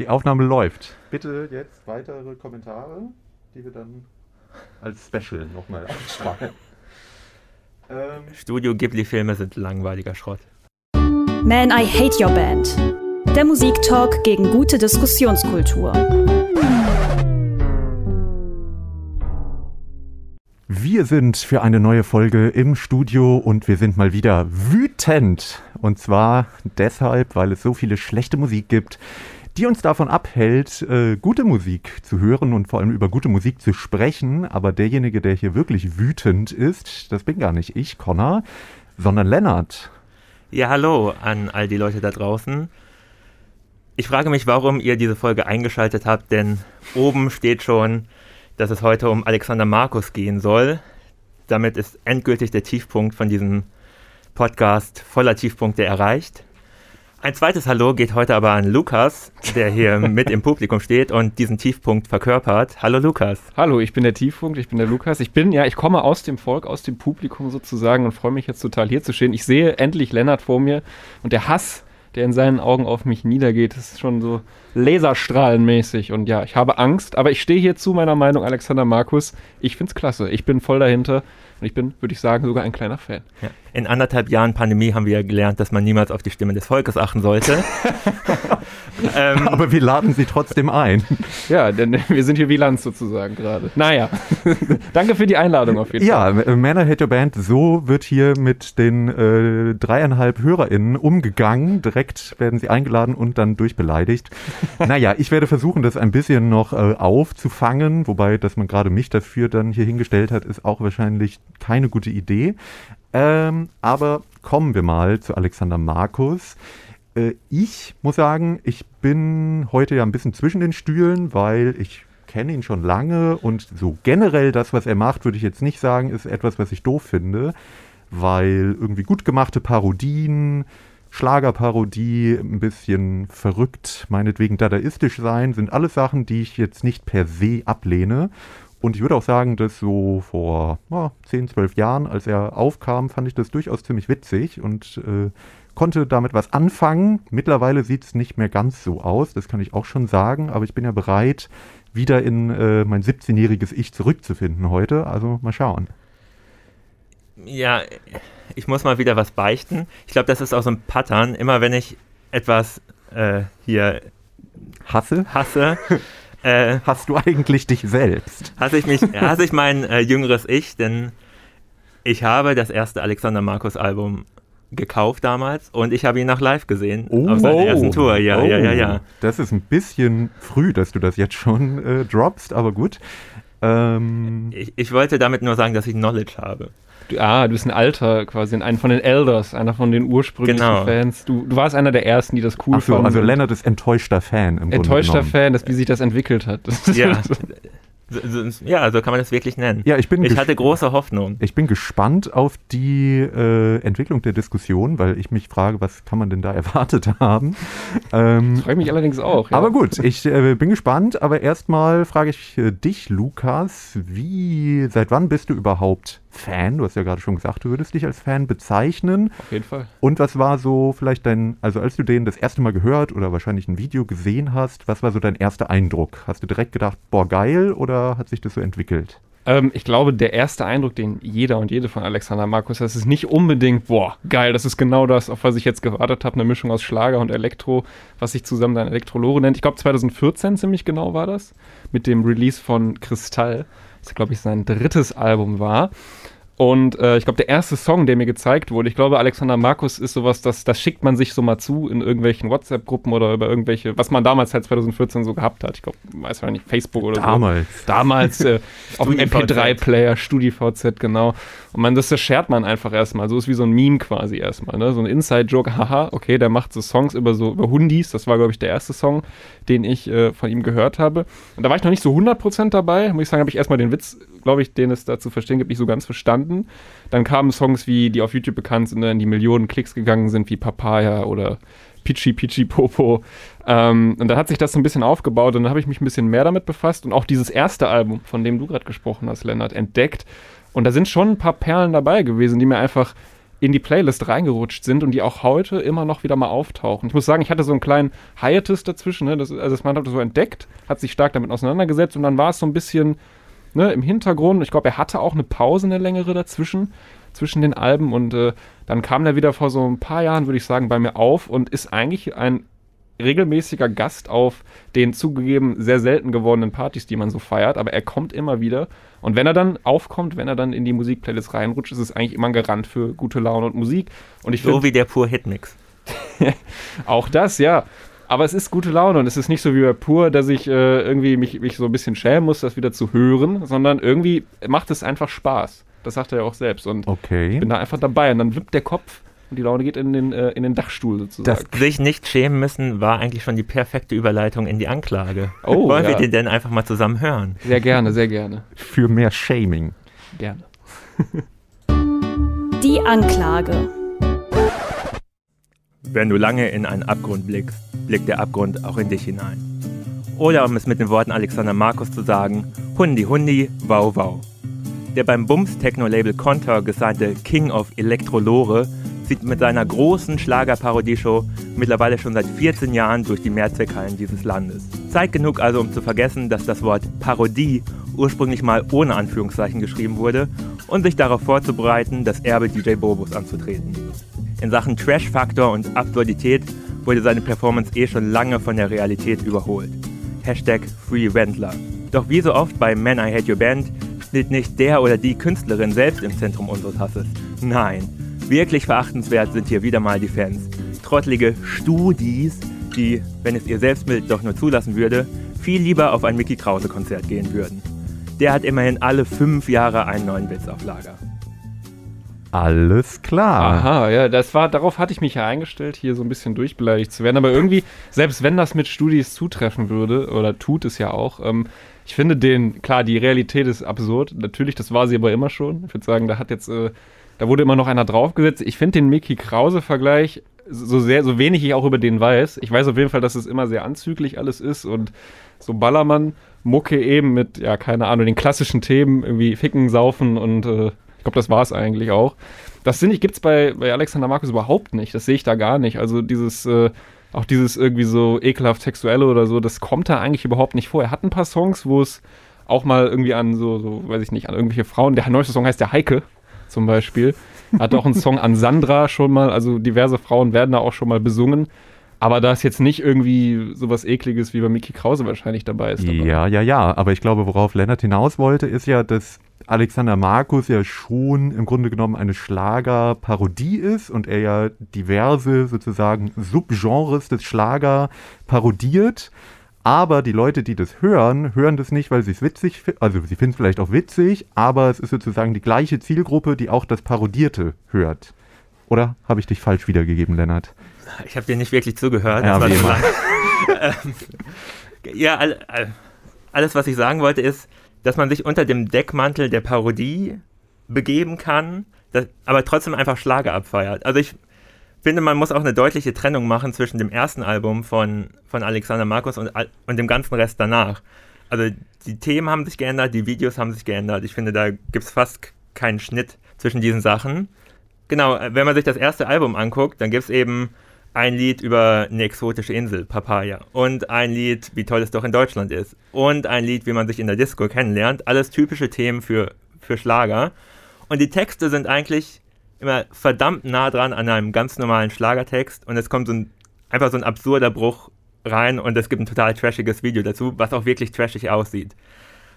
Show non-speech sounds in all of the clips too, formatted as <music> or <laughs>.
Die Aufnahme läuft. Bitte jetzt weitere Kommentare, die wir dann als Special nochmal ausstrahlen. <laughs> Ähm, Studio Ghibli-Filme sind langweiliger Schrott. Man, I Hate Your Band. Der Musiktalk gegen gute Diskussionskultur. Wir sind für eine neue Folge im Studio und wir sind mal wieder wütend. Und zwar deshalb, weil es so viele schlechte Musik gibt, die uns davon abhält, äh, gute Musik zu hören und vor allem über gute Musik zu sprechen. Aber derjenige, der hier wirklich wütend ist, das bin gar nicht ich, Connor, sondern Lennart. Ja, hallo an all die Leute da draußen. Ich frage mich, warum ihr diese Folge eingeschaltet habt, denn oben steht schon dass es heute um Alexander Markus gehen soll. Damit ist endgültig der Tiefpunkt von diesem Podcast voller Tiefpunkte erreicht. Ein zweites Hallo geht heute aber an Lukas, der hier <laughs> mit im Publikum steht und diesen Tiefpunkt verkörpert. Hallo Lukas. Hallo, ich bin der Tiefpunkt, ich bin der Lukas. Ich bin, ja, ich komme aus dem Volk, aus dem Publikum sozusagen und freue mich jetzt total hier zu stehen. Ich sehe endlich Lennart vor mir und der Hass, der in seinen Augen auf mich niedergeht. Ist schon so laserstrahlenmäßig. Und ja, ich habe Angst, aber ich stehe hier zu meiner Meinung, Alexander Markus. Ich finde es klasse. Ich bin voll dahinter. Und ich bin, würde ich sagen, sogar ein kleiner Fan. Ja. In anderthalb Jahren Pandemie haben wir ja gelernt, dass man niemals auf die Stimme des Volkes achten sollte. <laughs> ähm, Aber wir laden sie trotzdem ein. <laughs> Ja, denn wir sind hier wie Lanz sozusagen gerade. Naja, <laughs> danke für die Einladung auf jeden ja, Fall. Ja, Männer Hate Your Band, so wird hier mit den äh, dreieinhalb HörerInnen umgegangen. Direkt werden sie eingeladen und dann durchbeleidigt. naja, ich werde versuchen, das ein bisschen noch äh, aufzufangen, wobei, dass man gerade mich dafür dann hier hingestellt hat, ist auch wahrscheinlich keine gute Idee. Ähm, aber kommen wir mal zu Alexander Markus. Äh, ich muss sagen, ich bin heute ja ein bisschen zwischen den Stühlen, weil ich kenne ihn schon lange und so generell das, was er macht, würde ich jetzt nicht sagen, ist etwas, was ich doof finde, weil irgendwie gut gemachte Parodien, Schlagerparodie, ein bisschen verrückt, meinetwegen dadaistisch sein, sind alles Sachen, die ich jetzt nicht per se ablehne. Und ich würde auch sagen, dass so vor oh, 10, 12 Jahren, als er aufkam, fand ich das durchaus ziemlich witzig und äh, konnte damit was anfangen. Mittlerweile sieht es nicht mehr ganz so aus, das kann ich auch schon sagen, aber ich bin ja bereit, wieder in äh, mein 17-jähriges Ich zurückzufinden heute. Also mal schauen. Ja, ich muss mal wieder was beichten. Ich glaube, das ist auch so ein Pattern. Immer wenn ich etwas äh, hier hasse, hasse äh, hast du eigentlich dich selbst? Hasse ich mich, hasse ich mein äh, jüngeres Ich, denn ich habe das erste Alexander Markus Album gekauft damals und ich habe ihn noch live gesehen oh, auf seiner ersten Tour. Ja, oh, ja, ja, ja. Das ist ein bisschen früh, dass du das jetzt schon äh, droppst, aber gut. Ähm, ich, ich wollte damit nur sagen, dass ich Knowledge habe. Du, ah, du bist ein Alter quasi, ein von den Elders, einer von den ursprünglichen genau. Fans. Du, du warst einer der ersten, die das cool Ach so, fanden. Also Lennart ist enttäuschter Fan im Enttäuschter Fan, dass, wie sich das entwickelt hat. ja. <laughs> Ja, so kann man das wirklich nennen. Ja, ich bin ich hatte große Hoffnung. Ich bin gespannt auf die äh, Entwicklung der Diskussion, weil ich mich frage, was kann man denn da <laughs> erwartet haben? Ähm, das freut mich allerdings auch. Ja. Aber gut, ich äh, bin gespannt. Aber erstmal frage ich äh, dich, Lukas, wie, seit wann bist du überhaupt Fan? Du hast ja gerade schon gesagt, du würdest dich als Fan bezeichnen. Auf jeden Fall. Und was war so vielleicht dein, also als du den das erste Mal gehört oder wahrscheinlich ein Video gesehen hast, was war so dein erster Eindruck? Hast du direkt gedacht, boah, geil oder hat sich das so entwickelt? Ähm, ich glaube, der erste Eindruck, den jeder und jede von Alexander Markus hat, ist nicht unbedingt, boah, geil, das ist genau das, auf was ich jetzt gewartet habe, eine Mischung aus Schlager und Elektro, was sich zusammen dann Elektrolore nennt. Ich glaube, 2014 ziemlich genau war das, mit dem Release von Kristall, das, glaube ich, sein drittes Album war. Und äh, ich glaube, der erste Song, der mir gezeigt wurde, ich glaube, Alexander Markus ist sowas, das, das schickt man sich so mal zu in irgendwelchen WhatsApp-Gruppen oder über irgendwelche, was man damals halt 2014 so gehabt hat. Ich glaube, weiß man nicht, Facebook oder damals. so. Damals. Damals äh, <laughs> auf dem MP3-Player, StudiVZ, genau. Und man, das, shared man einfach erstmal. So ist wie so ein Meme quasi erstmal. Ne? So ein Inside-Joke, haha, okay, der macht so Songs über so über Hundis. Das war, glaube ich, der erste Song, den ich äh, von ihm gehört habe. Und da war ich noch nicht so 100% dabei. Muss ich sagen, habe ich erstmal den Witz glaube ich, den es da zu verstehen gibt, nicht so ganz verstanden. Dann kamen Songs wie, die auf YouTube bekannt sind, in die Millionen Klicks gegangen sind, wie Papaya oder Pichi Pichi Popo. Ähm, und dann hat sich das so ein bisschen aufgebaut und dann habe ich mich ein bisschen mehr damit befasst und auch dieses erste Album, von dem du gerade gesprochen hast, Lennart, entdeckt. Und da sind schon ein paar Perlen dabei gewesen, die mir einfach in die Playlist reingerutscht sind und die auch heute immer noch wieder mal auftauchen. Ich muss sagen, ich hatte so einen kleinen Hiatus dazwischen, ne? das, also man hat das so entdeckt, hat sich stark damit auseinandergesetzt und dann war es so ein bisschen ne, im Hintergrund. Ich glaube, er hatte auch eine Pause, eine längere dazwischen, zwischen den Alben und äh, dann kam er wieder vor so ein paar Jahren, würde ich sagen, bei mir auf und ist eigentlich ein regelmäßiger Gast auf den zugegeben sehr selten gewordenen Partys, die man so feiert, aber er kommt immer wieder. Und wenn er dann aufkommt, wenn er dann in die Musikplaylist reinrutscht, ist es eigentlich immer ein Garant für gute Laune und Musik. Und ich so find, wie der Pur Hitmix. <laughs> auch das, ja. Aber es ist gute Laune und es ist nicht so wie bei Pur, dass ich äh, irgendwie mich, mich so ein bisschen schämen muss, das wieder zu hören, sondern irgendwie macht es einfach Spaß. Das sagt er ja auch selbst. Und okay. ich bin da einfach dabei. Und dann wippt der Kopf und die Laune geht in den, äh, in den Dachstuhl sozusagen. Das sich nicht schämen müssen, war eigentlich schon die perfekte Überleitung in die Anklage. Oh, <laughs> Wollen ja. wir den denn einfach mal zusammen hören? Sehr gerne, sehr gerne. Für mehr Shaming. Gerne. <laughs> Die Anklage. Wenn du lange in einen Abgrund blickst, blickt der Abgrund auch in dich hinein. Oder um es mit den Worten Alexander Markus zu sagen, Hundi Hundi, wow wow. Der beim Bums-Techno-Label Contour gesignte King of Electrolore zieht mit seiner großen Schlagerparodieshow mittlerweile schon seit 14 Jahren durch die Mehrzweckhallen dieses Landes. Zeit genug also, um zu vergessen, dass das Wort Parodie ursprünglich mal ohne Anführungszeichen geschrieben wurde und sich darauf vorzubereiten, das Erbe DJ Bobos anzutreten. In Sachen Trash-Faktor und Absurdität wurde seine Performance eh schon lange von der Realität überholt. Hashtag Free Wendler. Doch wie so oft bei Man I Hate Your Band steht nicht der oder die Künstlerin selbst im Zentrum unseres Hasses. Nein, wirklich verachtenswert sind hier wieder mal die Fans. Trottelige Studis, die, wenn es ihr Selbstbild doch nur zulassen würde, viel lieber auf ein Mickey Krause Konzert gehen würden. Der hat immerhin alle fünf Jahre einen neuen Witz auf Lager. Alles klar. Aha, ja, das war, darauf hatte ich mich ja eingestellt, hier so ein bisschen durchbeleidigt zu werden. Aber irgendwie, selbst wenn das mit Studis zutreffen würde, oder tut es ja auch, ähm, ich finde den, klar, die Realität ist absurd. Natürlich, das war sie aber immer schon. Ich würde sagen, da hat jetzt, äh, da wurde immer noch einer draufgesetzt. Ich finde den Mickey Krause-Vergleich, so sehr, so wenig ich auch über den weiß. Ich weiß auf jeden Fall, dass es immer sehr anzüglich alles ist und so Ballermann, Mucke eben mit, ja, keine Ahnung, den klassischen Themen, irgendwie Ficken, Saufen und äh, ich glaube, das war es eigentlich auch. Das finde ich, gibt es bei, bei Alexander Markus überhaupt nicht. Das sehe ich da gar nicht. Also dieses, äh, auch dieses irgendwie so ekelhaft sexuelle oder so, das kommt da eigentlich überhaupt nicht vor. Er hat ein paar Songs, wo es auch mal irgendwie an so, so, weiß ich nicht, an irgendwelche Frauen. Der neueste Song heißt der Heike zum Beispiel. Hat auch einen Song an Sandra schon mal, also diverse Frauen werden da auch schon mal besungen. Aber da ist jetzt nicht irgendwie sowas Ekliges wie bei Mickey Krause wahrscheinlich dabei ist. Dabei. Ja, ja, ja. Aber ich glaube, worauf Lennart hinaus wollte, ist ja, dass Alexander Markus ja schon im Grunde genommen eine Schlagerparodie ist und er ja diverse sozusagen Subgenres des Schlager parodiert. Aber die Leute, die das hören, hören das nicht, weil sie es witzig finden. Also sie finden es vielleicht auch witzig, aber es ist sozusagen die gleiche Zielgruppe, die auch das Parodierte hört. Oder habe ich dich falsch wiedergegeben, Lennart? Ich habe dir nicht wirklich zugehört. Ja, wie immer. <laughs> ja, all, all, alles, was ich sagen wollte, ist, dass man sich unter dem Deckmantel der Parodie begeben kann, das, aber trotzdem einfach Schlager abfeiert. Also ich finde, man muss auch eine deutliche Trennung machen zwischen dem ersten Album von, von Alexander Markus und, und dem ganzen Rest danach. Also die Themen haben sich geändert, die Videos haben sich geändert. Ich finde, da gibt es fast keinen Schnitt zwischen diesen Sachen. Genau, äh, wenn man sich das erste Album anguckt, dann gibt es eben ein Lied über eine exotische Insel, Papaya. Und ein Lied, wie toll es doch in Deutschland ist. Und ein Lied, wie man sich in der Disco kennenlernt. Alles typische Themen für, für Schlager. Und die Texte sind eigentlich immer verdammt nah dran an einem ganz normalen Schlagertext. Und es kommt so ein, einfach so ein absurder Bruch rein und es gibt ein total trashiges Video dazu, was auch wirklich trashig aussieht.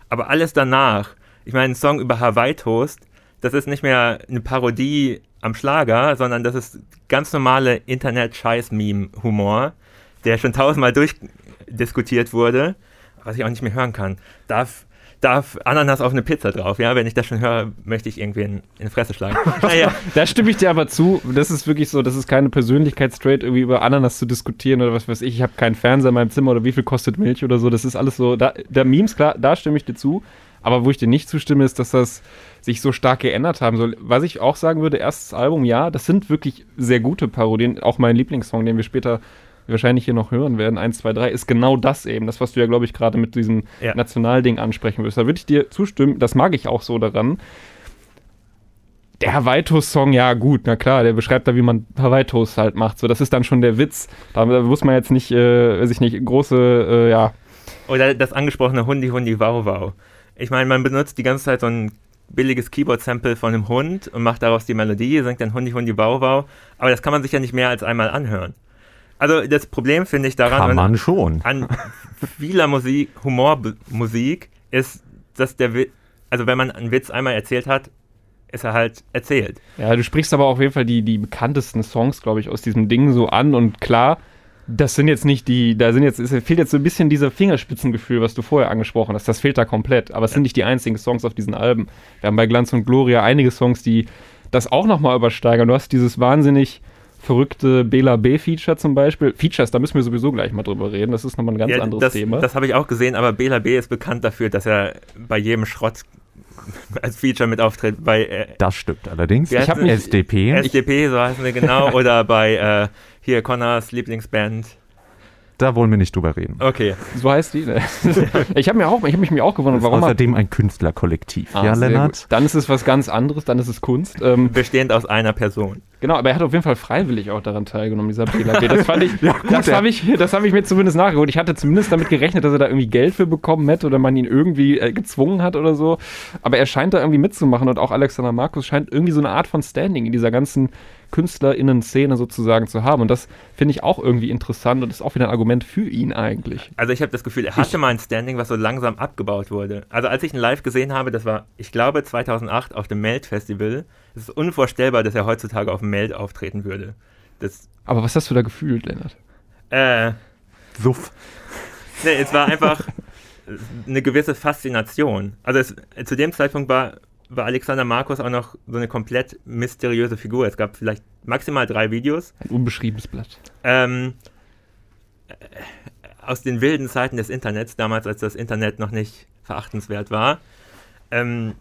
Aber alles danach, ich meine, ein Song über Hawaii Toast, das ist nicht mehr eine Parodie am Schlager, sondern das ist ganz normale Internet-Scheiß-Meme-Humor, der schon tausendmal durchdiskutiert wurde, was ich auch nicht mehr hören kann. Darf, darf Ananas auf eine Pizza drauf? Ja, wenn ich das schon höre, möchte ich irgendwie in, in die Fresse schlagen. <laughs> naja, Da stimme ich dir aber zu. Das ist wirklich so, das ist keine Persönlichkeitstrade, irgendwie über Ananas zu diskutieren oder was weiß ich. Ich habe keinen Fernseher in meinem Zimmer oder wie viel kostet Milch oder so. Das ist alles so. Da, der Memes, klar, da stimme ich dir zu. Aber wo ich dir nicht zustimme, ist, dass das sich so stark geändert haben soll. Was ich auch sagen würde, erstes Album, ja, das sind wirklich sehr gute Parodien. Auch mein Lieblingssong, den wir später wahrscheinlich hier noch hören werden, 1, 2, 3, ist genau das eben. Das, was du ja, glaube ich, gerade mit diesem Ja. Nationalding ansprechen wirst. Da würde ich dir zustimmen. Das mag ich auch so daran Der Hawaii-Toast-Song, ja gut, na klar, der beschreibt da, wie man Hawaii-Toast halt macht. So, das ist dann schon der Witz. Da, da muss man jetzt nicht, äh, weiß ich nicht, große, äh, ja. Oder das angesprochene Hundi Hundi Wow Wow. Ich meine, man benutzt die ganze Zeit so ein billiges Keyboard-Sample von einem Hund und macht daraus die Melodie, singt dann Hundi Hundi Wow Wow. Aber das kann man sich ja nicht mehr als einmal anhören. Also das Problem finde ich daran, kann man schon. an vieler Musik, Humormusik ist, dass der Witz, also wenn man einen Witz einmal erzählt hat, ist er halt erzählt. Ja, du sprichst aber auf jeden Fall die, die bekanntesten Songs, glaube ich, aus diesem Ding so an und klar, das sind jetzt nicht die, da sind jetzt, es fehlt jetzt so ein bisschen dieser Fingerspitzengefühl, was du vorher angesprochen hast. Das fehlt da komplett. Aber es ja. sind nicht die einzigen Songs auf diesen Alben. Wir haben bei Glanz und Gloria einige Songs, die das auch nochmal übersteigern. Du hast dieses wahnsinnig verrückte Bela B-Feature zum Beispiel. Features, da müssen wir sowieso gleich mal drüber reden. Das ist nochmal ein ganz ja, anderes das, Thema. Das habe ich auch gesehen, aber Bela B ist bekannt dafür, dass er bei jedem Schrott als Feature mit auftritt. Bei, äh, das stimmt allerdings. Ich habe SDP. SDP, so heißen wir genau. <laughs> oder bei äh, hier Connors Lieblingsband. Da wollen wir nicht drüber reden. Okay. So heißt die. Ne? <laughs> ich habe mir auch, ich habe mich mir auch gewundert, warum. Außerdem ein Künstlerkollektiv. Ah, ja, Lennart. Gut. Dann ist es was ganz anderes. Dann ist es Kunst. Ähm, Bestehend aus einer Person. Genau, aber er hat auf jeden Fall freiwillig auch daran teilgenommen, dieser PLAB. Das fand ich, <laughs> ja, gut, das habe ich, das habe ich mir zumindest nachgeholt. Ich hatte zumindest damit gerechnet, dass er da irgendwie Geld für bekommen hätte oder man ihn irgendwie äh, gezwungen hat oder so. Aber er scheint da irgendwie mitzumachen und auch Alexander Markus scheint irgendwie so eine Art von Standing in dieser ganzen KünstlerInnen-Szene sozusagen zu haben. Und das finde ich auch irgendwie interessant und ist auch wieder ein Argument für ihn eigentlich. Also ich habe das Gefühl, er hatte ich, mal ein Standing, was so langsam abgebaut wurde. Also als ich ihn live gesehen habe, das war, ich glaube, 2008 auf dem Melt-Festival, es ist unvorstellbar, dass er heutzutage auf dem Meld auftreten würde. Das, Aber was hast du da gefühlt, Lennart? Äh, Suff. Nee, es war einfach eine gewisse Faszination. Also es, zu dem Zeitpunkt war war Alexander Markus auch noch so eine komplett mysteriöse Figur. Es gab vielleicht maximal drei Videos. Ein unbeschriebenes Blatt. Ähm, äh, aus den wilden Zeiten des Internets, damals als das Internet noch nicht verachtenswert war. Ähm,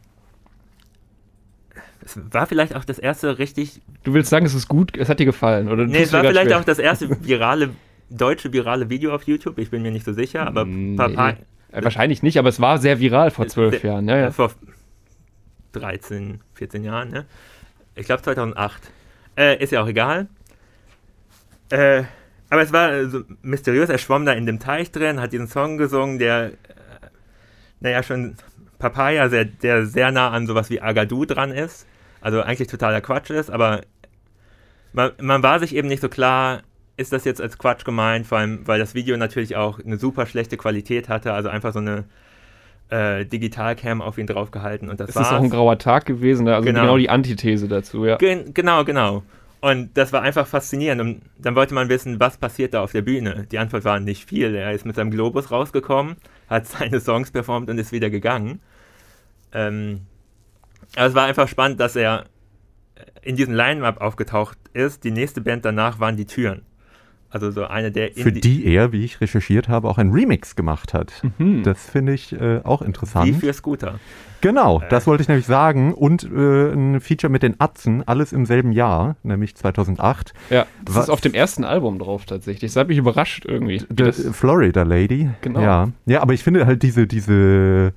es war vielleicht auch das erste richtig. Du willst sagen, es ist gut, es hat dir gefallen, oder? Nee, es war vielleicht schwer. auch das erste virale, deutsche virale Video auf YouTube. Ich bin mir nicht so sicher, aber nee. Papa, äh, Wahrscheinlich nicht, aber es war sehr viral vor zwölf Jahren. Ja, ja. Vor 13, 14 Jahren, ne? Ich glaube 2008. Äh, ist ja auch egal. Äh, aber es war so mysteriös, er schwamm da in dem Teich drin, hat diesen Song gesungen, der, äh, naja, schon Papaya, sehr, der sehr nah an sowas wie Agadou dran ist. Also eigentlich totaler Quatsch ist, aber man, man war sich eben nicht so klar, ist das jetzt als Quatsch gemeint, vor allem, weil das Video natürlich auch eine super schlechte Qualität hatte, also einfach so eine äh, Digitalcam auf ihn draufgehalten und das war. Es ist auch ein grauer Tag gewesen, also genau, genau die Antithese dazu, ja. Gen genau, genau. Und das war einfach faszinierend. Und dann wollte man wissen, was passiert da auf der Bühne. Die Antwort war nicht viel. Er ist mit seinem Globus rausgekommen, hat <laughs> seine Songs performt und ist wieder gegangen. Ähm, aber es war einfach spannend, dass er in diesem Line-Up aufgetaucht ist. Die nächste Band danach waren die Türen. Also so eine der. Für die er, wie ich recherchiert habe, auch ein Remix gemacht hat. Mhm. Das finde ich äh, auch interessant. Wie für Scooter. Genau, äh. das wollte ich nämlich sagen. Und äh, ein Feature mit den Atzen, alles im selben Jahr, nämlich 2008. Ja, das Was, ist auf dem ersten Album drauf tatsächlich. Das hat mich überrascht irgendwie. Florida Lady. Genau. Ja. ja, aber ich finde halt diese, diese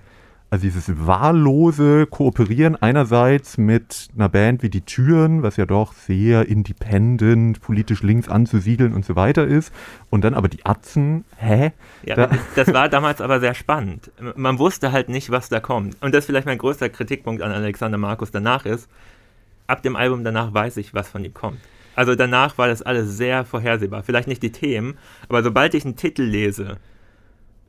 also dieses wahllose Kooperieren einerseits mit einer Band wie die Türen, was ja doch sehr independent, politisch links anzusiedeln und so weiter ist, und dann aber die Atzen, hä? Ja, da das war damals aber sehr spannend. Man wusste halt nicht, was da kommt. Und das ist vielleicht mein größter Kritikpunkt an Alexander Markus danach ist, ab dem Album danach weiß ich, was von ihm kommt. Also danach war das alles sehr vorhersehbar. Vielleicht nicht die Themen, aber sobald ich einen Titel lese,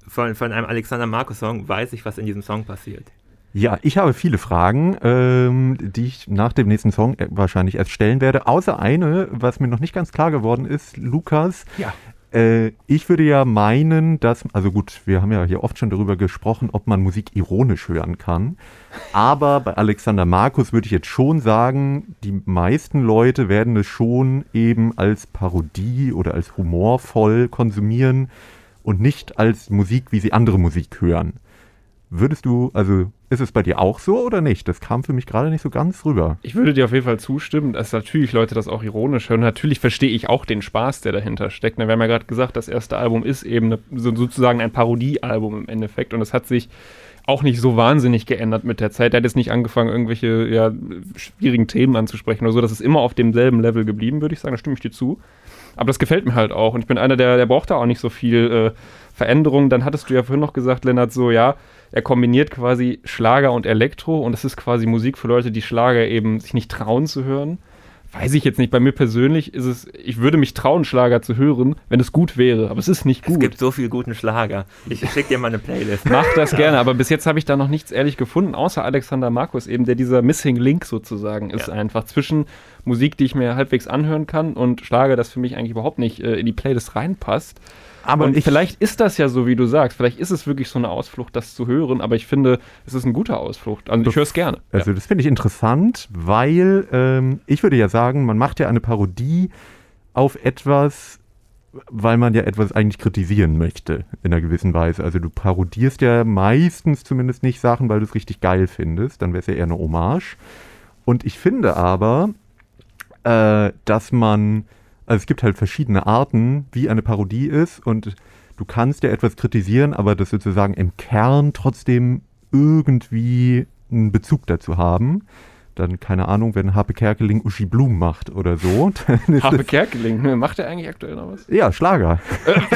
von, von einem Alexander Markus-Song weiß ich, was in diesem Song passiert. Ja, ich habe viele Fragen, ähm, die ich nach dem nächsten Song äh, wahrscheinlich erst stellen werde. Außer eine, was mir noch nicht ganz klar geworden ist, Lukas. Ja. Äh, ich würde ja meinen, dass, also gut, wir haben ja hier oft schon darüber gesprochen, ob man Musik ironisch hören kann. Aber bei Alexander Markus würde ich jetzt schon sagen, die meisten Leute werden es schon eben als Parodie oder als humorvoll konsumieren und nicht als Musik, wie sie andere Musik hören. Würdest du, also ist es bei dir auch so oder nicht? Das kam für mich gerade nicht so ganz rüber. Ich würde dir auf jeden Fall zustimmen, dass natürlich Leute das auch ironisch hören. Natürlich verstehe ich auch den Spaß, der dahinter steckt. Wir haben ja gerade gesagt, das erste Album ist eben eine, sozusagen ein Parodiealbum im Endeffekt und es hat sich auch nicht so wahnsinnig geändert mit der Zeit. Er hat jetzt nicht angefangen, irgendwelche ja, schwierigen Themen anzusprechen oder so. Das ist immer auf demselben Level geblieben, würde ich sagen. Da stimme ich dir zu. Aber das gefällt mir halt auch. Und ich bin einer, der, der braucht da auch nicht so viel äh, Veränderung. Dann hattest du ja vorhin noch gesagt, Lennart, so, ja, er kombiniert quasi Schlager und Elektro und das ist quasi Musik für Leute, die Schlager eben sich nicht trauen zu hören weiß ich jetzt nicht. Bei mir persönlich ist es, ich würde mich trauen, Schlager zu hören, wenn es gut wäre, aber es ist nicht gut. Es gibt so viel guten Schlager. Ich schicke dir mal eine Playlist. <laughs> Mach das gerne, aber bis jetzt habe ich da noch nichts ehrlich gefunden, außer Alexander Markus eben, der dieser Missing Link sozusagen ist ja. einfach zwischen Musik, die ich mir halbwegs anhören kann und Schlager, das für mich eigentlich überhaupt nicht äh, in die Playlist reinpasst. Aber und vielleicht ist das ja so, wie du sagst. Vielleicht ist es wirklich so eine Ausflucht, das zu hören. Aber ich finde, es ist ein guter Ausflucht. Also ich höre es gerne. Also ja. das finde ich interessant, weil ähm, ich würde ja sagen, man macht ja eine Parodie auf etwas, weil man ja etwas eigentlich kritisieren möchte in einer gewissen Weise. Also du parodierst ja meistens zumindest nicht Sachen, weil du es richtig geil findest. Dann wäre es ja eher eine Hommage. Und ich finde aber, äh, dass man also es gibt halt verschiedene Arten, wie eine Parodie ist und du kannst ja etwas kritisieren, aber das sozusagen im Kern trotzdem irgendwie einen Bezug dazu haben dann, keine Ahnung, wenn Harpe Kerkeling Uschi Blum macht oder so. <laughs> Harpe Kerkeling, ne, macht er eigentlich aktuell noch was? Ja, Schlager.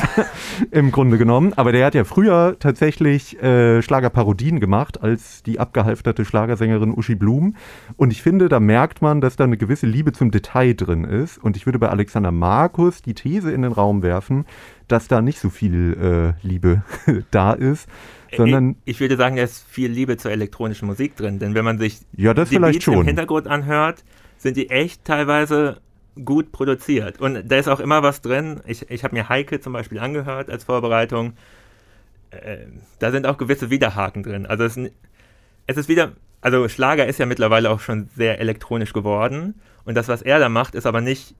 <laughs> Im Grunde genommen. Aber der hat ja früher tatsächlich äh, Schlagerparodien gemacht als die abgehalfterte Schlagersängerin Uschi Blum. Und ich finde, da merkt man, dass da eine gewisse Liebe zum Detail drin ist. Und ich würde bei Alexander Markus die These in den Raum werfen, dass da nicht so viel äh, Liebe <laughs> da ist sondern ich, ich, würde sagen, da ist viel Liebe zur elektronischen Musik drin, denn wenn man sich ja, das die Beats schon. im Hintergrund anhört, sind die echt teilweise gut produziert. Und da ist auch immer was drin. Ich, ich habe mir Heike zum Beispiel angehört als Vorbereitung. Äh, da sind auch gewisse Widerhaken drin. Also es, es ist wieder, also Schlager ist ja mittlerweile auch schon sehr elektronisch geworden. Und das, was er da macht, ist aber nicht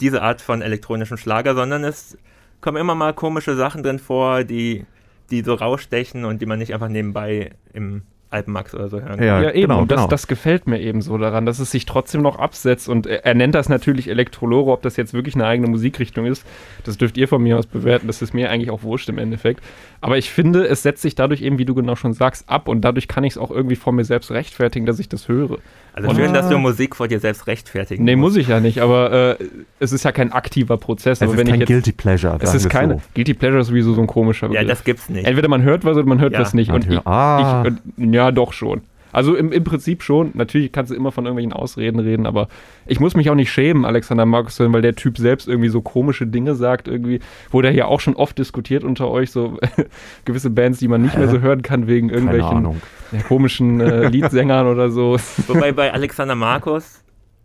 diese Art von elektronischem Schlager, sondern es kommen immer mal komische Sachen drin vor, die die so rausstechen und die man nicht einfach nebenbei im Alpenmax oder so hören. Ja, ja eben. Genau, und das, genau. das gefällt mir eben so daran, dass es sich trotzdem noch absetzt. Und er, er nennt das natürlich Elektrolore, ob das jetzt wirklich eine eigene Musikrichtung ist. Das dürft ihr von mir aus bewerten. Das ist mir eigentlich auch wurscht im Endeffekt. Aber ich finde, es setzt sich dadurch eben, wie du genau schon sagst, ab. Und dadurch kann ich es auch irgendwie vor mir selbst rechtfertigen, dass ich das höre. Also und, schön, dass du Musik vor dir selbst rechtfertigen Nee, muss ich ja nicht, aber äh, es ist ja kein aktiver Prozess. Es aber ist kein jetzt, Guilty Pleasure. Es ist keine, so. Guilty Pleasure ist sowieso so ein komischer Begriff. Ja, das gibt's nicht. Entweder man hört was oder man hört ja. was nicht. Und ich, ah. ich, ja, doch schon. Also im, im Prinzip schon. Natürlich kannst du immer von irgendwelchen Ausreden reden, aber ich muss mich auch nicht schämen, Alexander Markus, weil der Typ selbst irgendwie so komische Dinge sagt, irgendwie, wurde ja auch schon oft diskutiert unter euch, so <laughs> gewisse Bands, die man nicht mehr so hören kann wegen irgendwelchen komischen äh, <laughs> Liedsängern oder so. Wobei bei Alexander Markus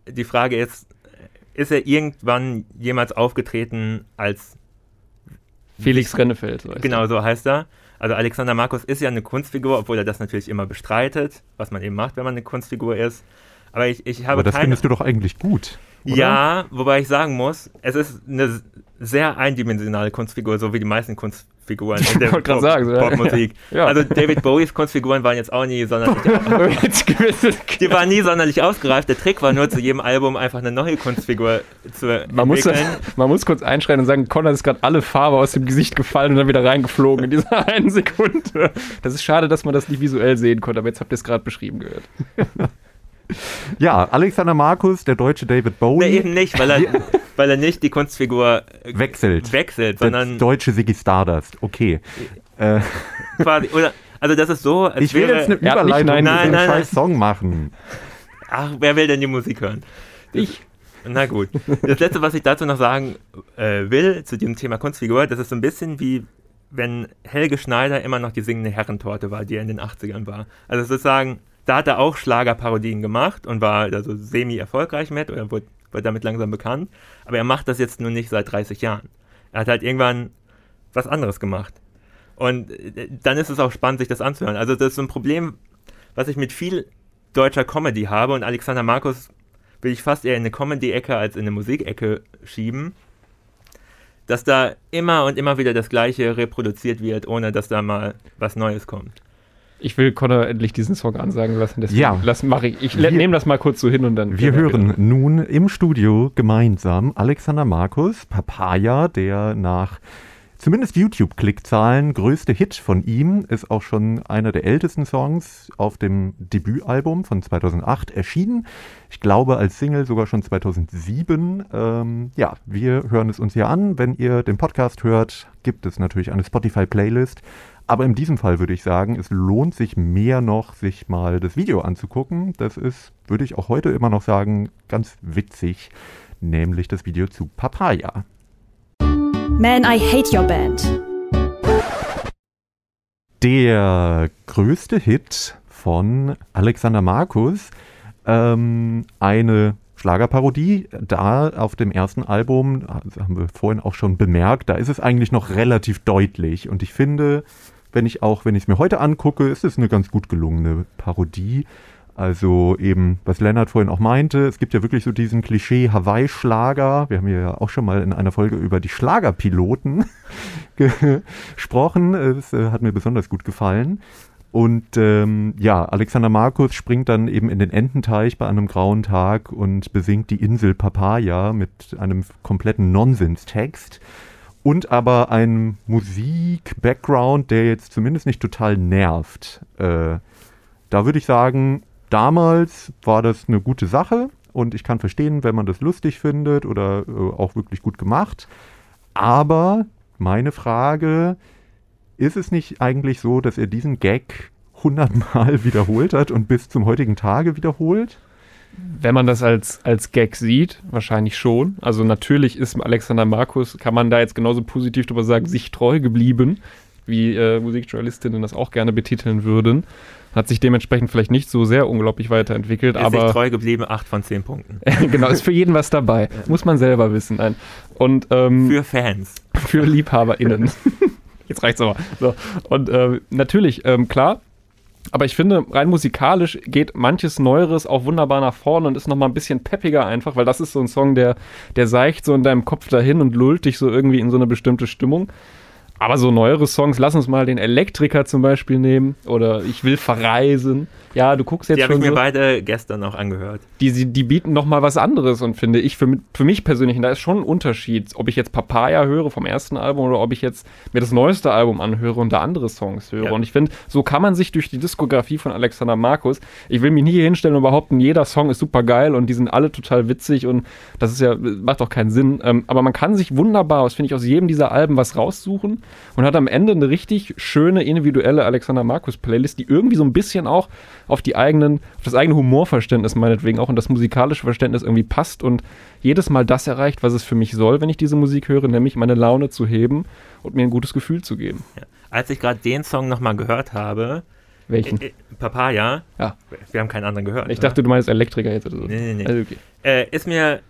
die Frage ist, ist er irgendwann jemals aufgetreten als Felix Rennefeld? Genau, so heißt er. Also Alexander Markus ist ja eine Kunstfigur, obwohl er das natürlich immer bestreitet, was man eben macht, wenn man eine Kunstfigur ist. Aber ich, ich habe Aber das keine, findest du doch eigentlich gut. Oder? Ja, wobei ich sagen muss, es ist eine sehr eindimensionale Kunstfigur, so wie die meisten Kunstfiguren <laughs> in der Pop, sagen, Popmusik. <laughs> Ja. Also David Bowies Kunstfiguren waren jetzt auch nie sonderlich <laughs> Die waren nie sonderlich ausgereift. Der Trick war nur zu jedem Album einfach eine neue Kunstfigur zu man entwickeln. Muss, man muss kurz einschreien und sagen, Conrad ist gerade alle Farbe aus dem Gesicht gefallen und dann wieder reingeflogen in dieser einen Sekunde. Das ist schade, dass man das nicht visuell sehen konnte, aber jetzt habt ihr es gerade beschrieben gehört. <laughs> Ja, Alexander Markus, der deutsche David Bowie. Nee, eben nicht, weil er, <laughs> weil er nicht die Kunstfigur wechselt. Wechselt, sondern. Der deutsche Siggy Stardust, okay. Äh. <laughs> Quasi, oder, also das ist so, als Ich will wäre, jetzt eine Überleitung nein, nein, nein, scheiß Song machen. Ach, wer will denn die Musik hören? Das, ich. Na gut. Das letzte, was ich dazu noch sagen äh, will, zu diesem Thema Kunstfigur, das ist so ein bisschen wie wenn Helge Schneider immer noch die singende Herrentorte war, die er in den 80ern war. Also sozusagen, da hat er auch Schlagerparodien gemacht und war da so semi-erfolgreich mit oder wurde, wurde damit langsam bekannt. Aber er macht das jetzt nur nicht seit 30 Jahren. Er hat halt irgendwann was anderes gemacht. Und äh, dann ist es auch spannend, sich das anzuhören. Also das ist so ein Problem, was ich mit viel deutscher Comedy habe und Alexander Markus will ich fast eher in eine Comedy-Ecke als in eine Musikecke schieben, dass da immer und immer wieder das Gleiche reproduziert wird, ohne dass da mal was Neues kommt. Ich will Connor endlich diesen Song ansagen lassen. Deswegen ja. lass, mach ich. Ich nehme das mal kurz so hin und dann. Wir hören wieder. nun im Studio gemeinsam Alexander Markus, Papaya, der nach zumindest YouTube-Klickzahlen größte Hit von ihm, ist auch schon einer der ältesten Songs auf dem Debütalbum von 2008 erschienen. Ich glaube als Single sogar schon 2007. Ähm, ja, wir hören es uns hier an. Wenn ihr den Podcast hört, gibt es natürlich eine Spotify-Playlist. Aber in diesem Fall würde ich sagen, es lohnt sich mehr noch, sich mal das Video anzugucken. Das ist, würde ich auch heute immer noch sagen, ganz witzig, nämlich das Video zu Papaya. Man, I Hate Your Band. Der größte Hit von Alexander Markus, ähm, eine Schlagerparodie, da auf dem ersten Album, das haben wir vorhin auch schon bemerkt, da ist es eigentlich noch relativ deutlich. Und ich finde, wenn ich auch, wenn ich es mir heute angucke, ist es eine ganz gut gelungene Parodie. Also eben, was Lennart vorhin auch meinte, es gibt ja wirklich so diesen Klischee-Hawaii-Schlager. Wir haben ja auch schon mal in einer Folge über die Schlagerpiloten <laughs> gesprochen. Es äh, hat mir besonders gut gefallen. Und ähm, ja, Alexander Markus springt dann eben in den Ententeich bei einem grauen Tag und besingt die Insel Papaya mit einem kompletten Nonsenstext und aber einem Musik-Background, der jetzt zumindest nicht total nervt. Äh, da würde ich sagen, damals war das eine gute Sache und ich kann verstehen, wenn man das lustig findet oder äh, auch wirklich gut gemacht. Aber meine Frage, ist es nicht eigentlich so, dass er diesen Gag hundertmal <laughs> wiederholt hat und bis zum heutigen Tage wiederholt? Wenn man das als, als Gag sieht, wahrscheinlich schon. Also natürlich ist Alexander Markus, kann man da jetzt genauso positiv drüber sagen, sich treu geblieben, wie äh, Musikjournalistinnen das auch gerne betiteln würden. Hat sich dementsprechend vielleicht nicht so sehr unglaublich weiterentwickelt, ist aber. Treu geblieben, 8 von 10 Punkten. <laughs> genau, ist für jeden was dabei. Ja. Muss man selber wissen. Nein. Und, ähm, für Fans. <laughs> Für LiebhaberInnen. <laughs> Jetzt reicht's aber. So. Und äh, natürlich, ähm, klar, aber ich finde, rein musikalisch geht manches Neueres auch wunderbar nach vorne und ist nochmal ein bisschen peppiger einfach, weil das ist so ein Song, der, der seicht so in deinem Kopf dahin und lullt dich so irgendwie in so eine bestimmte Stimmung. Aber so neuere Songs, lass uns mal den Elektriker zum Beispiel nehmen oder Ich will verreisen. Ja, du guckst jetzt die schon. Die habe ich mir so, beide gestern auch angehört. Die, die bieten nochmal was anderes und finde ich, für, für mich persönlich, da ist schon ein Unterschied, ob ich jetzt Papaya höre vom ersten Album oder ob ich jetzt mir das neueste Album anhöre und da andere Songs höre. Ja. Und ich finde, so kann man sich durch die Diskografie von Alexander Markus, ich will mich nie hier hinstellen und behaupten, jeder Song ist super geil und die sind alle total witzig und das ist ja, macht auch keinen Sinn. Ähm, aber man kann sich wunderbar, das finde ich, aus jedem dieser Alben was raussuchen und hat am Ende eine richtig schöne individuelle Alexander Markus Playlist, die irgendwie so ein bisschen auch auf die eigenen, auf das eigene Humorverständnis meinetwegen auch und das musikalische Verständnis irgendwie passt und jedes Mal das erreicht, was es für mich soll, wenn ich diese Musik höre, nämlich meine Laune zu heben und mir ein gutes Gefühl zu geben. Ja. Als ich gerade den Song nochmal gehört habe, welchen? Äh, äh, Papaya. Ja. Wir haben keinen anderen gehört. Ich oder? dachte, du meinst Elektriker jetzt oder so. Nee, nee, nee. Also okay. äh, ist mir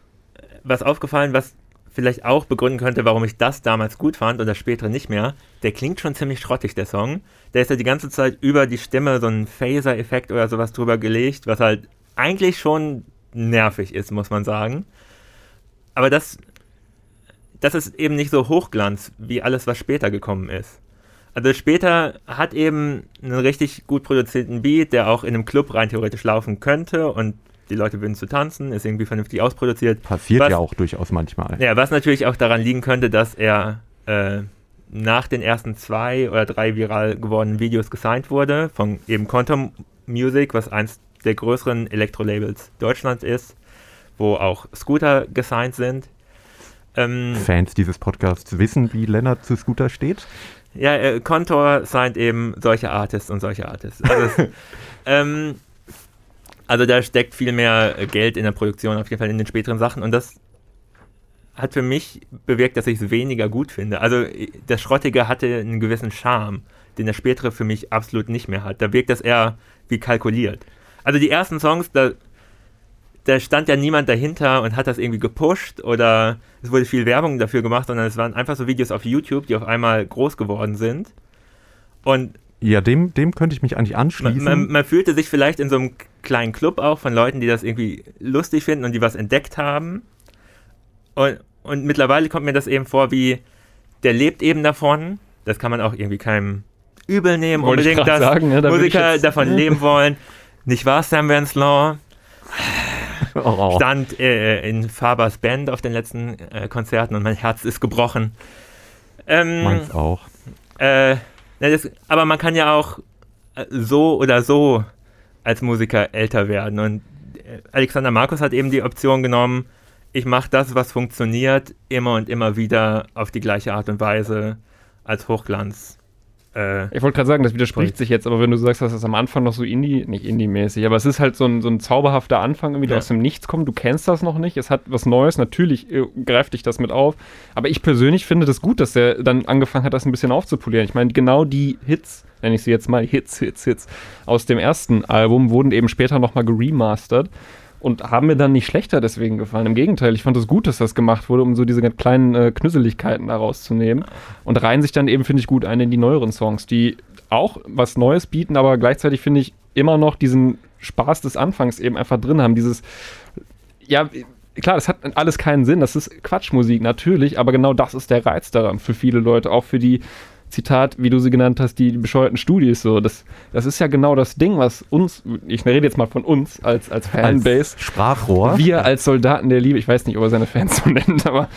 was aufgefallen, was vielleicht auch begründen könnte, warum ich das damals gut fand und das spätere nicht mehr. Der klingt schon ziemlich schrottig, der Song. Der ist ja die ganze Zeit über die Stimme so ein Phaser-Effekt oder sowas drüber gelegt, was halt eigentlich schon nervig ist, muss man sagen. Aber das, das ist eben nicht so Hochglanz wie alles, was später gekommen ist. Also später hat eben einen richtig gut produzierten Beat, der auch in einem Club rein theoretisch laufen könnte und die Leute würden zu tanzen, ist irgendwie vernünftig ausproduziert. Passiert was, ja auch durchaus manchmal. Ja, was natürlich auch daran liegen könnte, dass er äh, nach den ersten zwei oder drei viral gewordenen Videos gesigned wurde, von eben Quantum Music, was eins der größeren Elektro-Labels Deutschlands ist, wo auch Scooter gesigned sind. Ähm, Fans dieses Podcasts wissen, wie Lennart zu Scooter steht? Ja, äh, Contour signed eben solche Artists und solche Artists. Also, <laughs> ähm, also da steckt viel mehr äh, Geld in der Produktion, auf jeden Fall in den späteren Sachen. Und das hat für mich bewirkt, dass ich es weniger gut finde. Also das Schrottige hatte einen gewissen Charme, den der spätere für mich absolut nicht mehr hat. Da wirkt das eher wie kalkuliert. Also die ersten Songs, da, da stand ja niemand dahinter und hat das irgendwie gepusht oder es wurde viel Werbung dafür gemacht, sondern es waren einfach so Videos auf YouTube, die auf einmal groß geworden sind. Und ja, dem, dem könnte ich mich eigentlich anschließen. Man, man, man, fühlte sich vielleicht in so einem kleinen Club auch von Leuten, die das irgendwie lustig finden und die was entdeckt haben. Und, und mittlerweile kommt mir das eben vor, wie der lebt eben davon. Das kann man auch irgendwie keinem übel nehmen, Wollte unbedingt, dass sagen, ja, da Musiker jetzt, davon leben wollen. Nicht wahr, Sam Law? Oh, oh. Stand äh, in Fabers Band auf den letzten äh, Konzerten und mein Herz ist gebrochen. Ähm, Meins auch. Äh, das, aber man kann ja auch äh, so oder so als Musiker älter werden. Und äh, Alexander Markus hat eben die Option genommen, ich mache das, was funktioniert, immer und immer wieder auf die gleiche Art und Weise als Hochglanz. Äh, ich wollte gerade sagen, das widerspricht sich jetzt, aber wenn du sagst, dass das am Anfang noch so Indie, nicht Indie-mäßig, aber es ist halt so ein, so ein zauberhafter Anfang, irgendwie, der aus dem Nichts kommt, du kennst das noch nicht, es hat was Neues, natürlich äh, greift dich das mit auf, aber ich persönlich finde das gut, dass er dann angefangen hat, das ein bisschen aufzupolieren. Ich meine, genau die Hits, nenne ich sie jetzt mal Hits, Hits, Hits, aus dem ersten Album wurden eben später nochmal geremastert und haben mir dann nicht schlechter deswegen gefallen. Im Gegenteil, ich fand es gut, dass das gemacht wurde, um so diese kleinen äh, Knüsseligkeiten daraus zu nehmen. Und reihen sich dann eben, finde ich, gut ein in die neueren Songs, die auch was Neues bieten, aber gleichzeitig finde ich immer noch diesen Spaß des Anfangs eben einfach drin haben. Dieses, ja, klar, das hat alles keinen Sinn, das ist Quatschmusik natürlich, aber genau das ist der Reiz daran für viele Leute, auch für die Zitat, wie du sie genannt hast, die bescheuerten Studis. So, das, das ist ja genau das Ding, was uns, ich rede jetzt mal von uns als, als Fanbase. Als Sprachrohr. Wir als Soldaten der Liebe, ich weiß nicht, ob er seine Fans so <laughs> nennt, aber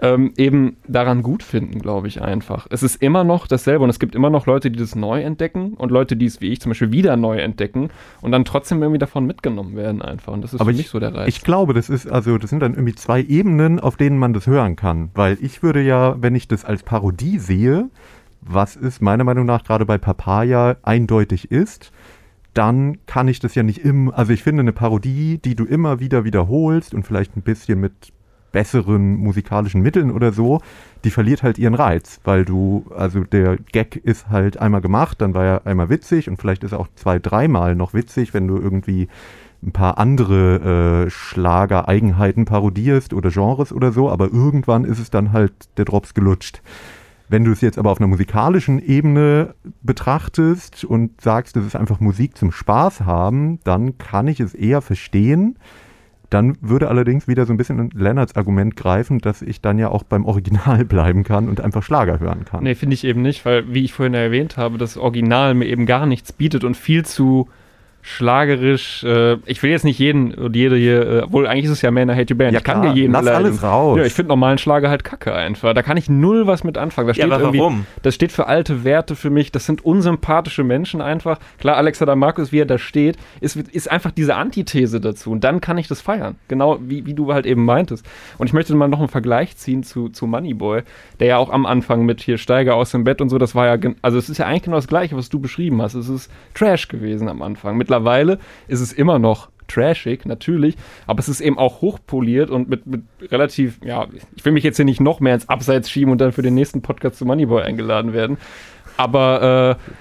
ähm, eben daran gut finden, glaube ich einfach. Es ist immer noch dasselbe und es gibt immer noch Leute, die das neu entdecken und Leute, die es wie ich zum Beispiel wieder neu entdecken und dann trotzdem irgendwie davon mitgenommen werden einfach. Und das ist aber für mich so der Reiz. Ich glaube, das ist, also das sind dann irgendwie zwei Ebenen, auf denen man das hören kann. Weil ich würde ja, wenn ich das als Parodie sehe, was es meiner Meinung nach gerade bei Papaya eindeutig ist, dann kann ich das ja nicht immer, also ich finde eine Parodie, die du immer wieder wiederholst und vielleicht ein bisschen mit besseren musikalischen Mitteln oder so, die verliert halt ihren Reiz, weil du, also der Gag ist halt einmal gemacht, dann war er einmal witzig und vielleicht ist er auch zwei, dreimal noch witzig, wenn du irgendwie ein paar andere äh, Schlager-Eigenheiten parodierst oder Genres oder so, aber irgendwann ist es dann halt der Drops gelutscht. Wenn du es jetzt aber auf einer musikalischen Ebene betrachtest und sagst, das ist einfach Musik zum Spaß haben, dann kann ich es eher verstehen. Dann würde allerdings wieder so ein bisschen Lennarts Argument greifen, dass ich dann ja auch beim Original <laughs> bleiben kann und einfach Schlager hören kann. Nee, finde ich eben nicht, weil, wie ich vorhin erwähnt habe, das Original mir eben gar nichts bietet und viel zu schlagerisch. Äh, ich will jetzt nicht jeden und jede hier, äh, obwohl eigentlich ist es ja Man I Hate Your Band. Ja, ich kann klar, dir jeden lass leiden. alles raus. Ja, ich finde normalen Schlager halt kacke einfach. Da kann ich null was mit anfangen. Da steht ja, aber irgendwie, warum? Das steht für alte Werte für mich. Das sind unsympathische Menschen einfach. Klar, Alexander Markus, wie er da steht, ist, ist einfach diese Antithese dazu. Und dann kann ich das feiern. Genau wie, wie du halt eben meintest. Und ich möchte mal noch einen Vergleich ziehen zu, zu Moneyboy, der ja auch am Anfang mit hier Steiger aus dem Bett und so, das war ja, also es ist ja eigentlich genau das Gleiche, was du beschrieben hast. Es ist Trash gewesen am Anfang. Mittlerweile ist es immer noch trashig, natürlich, aber es ist eben auch hochpoliert und mit, mit relativ, ja, ich will mich jetzt hier nicht noch mehr ins Abseits schieben und dann für den nächsten Podcast zu Moneyboy eingeladen werden. Aber äh,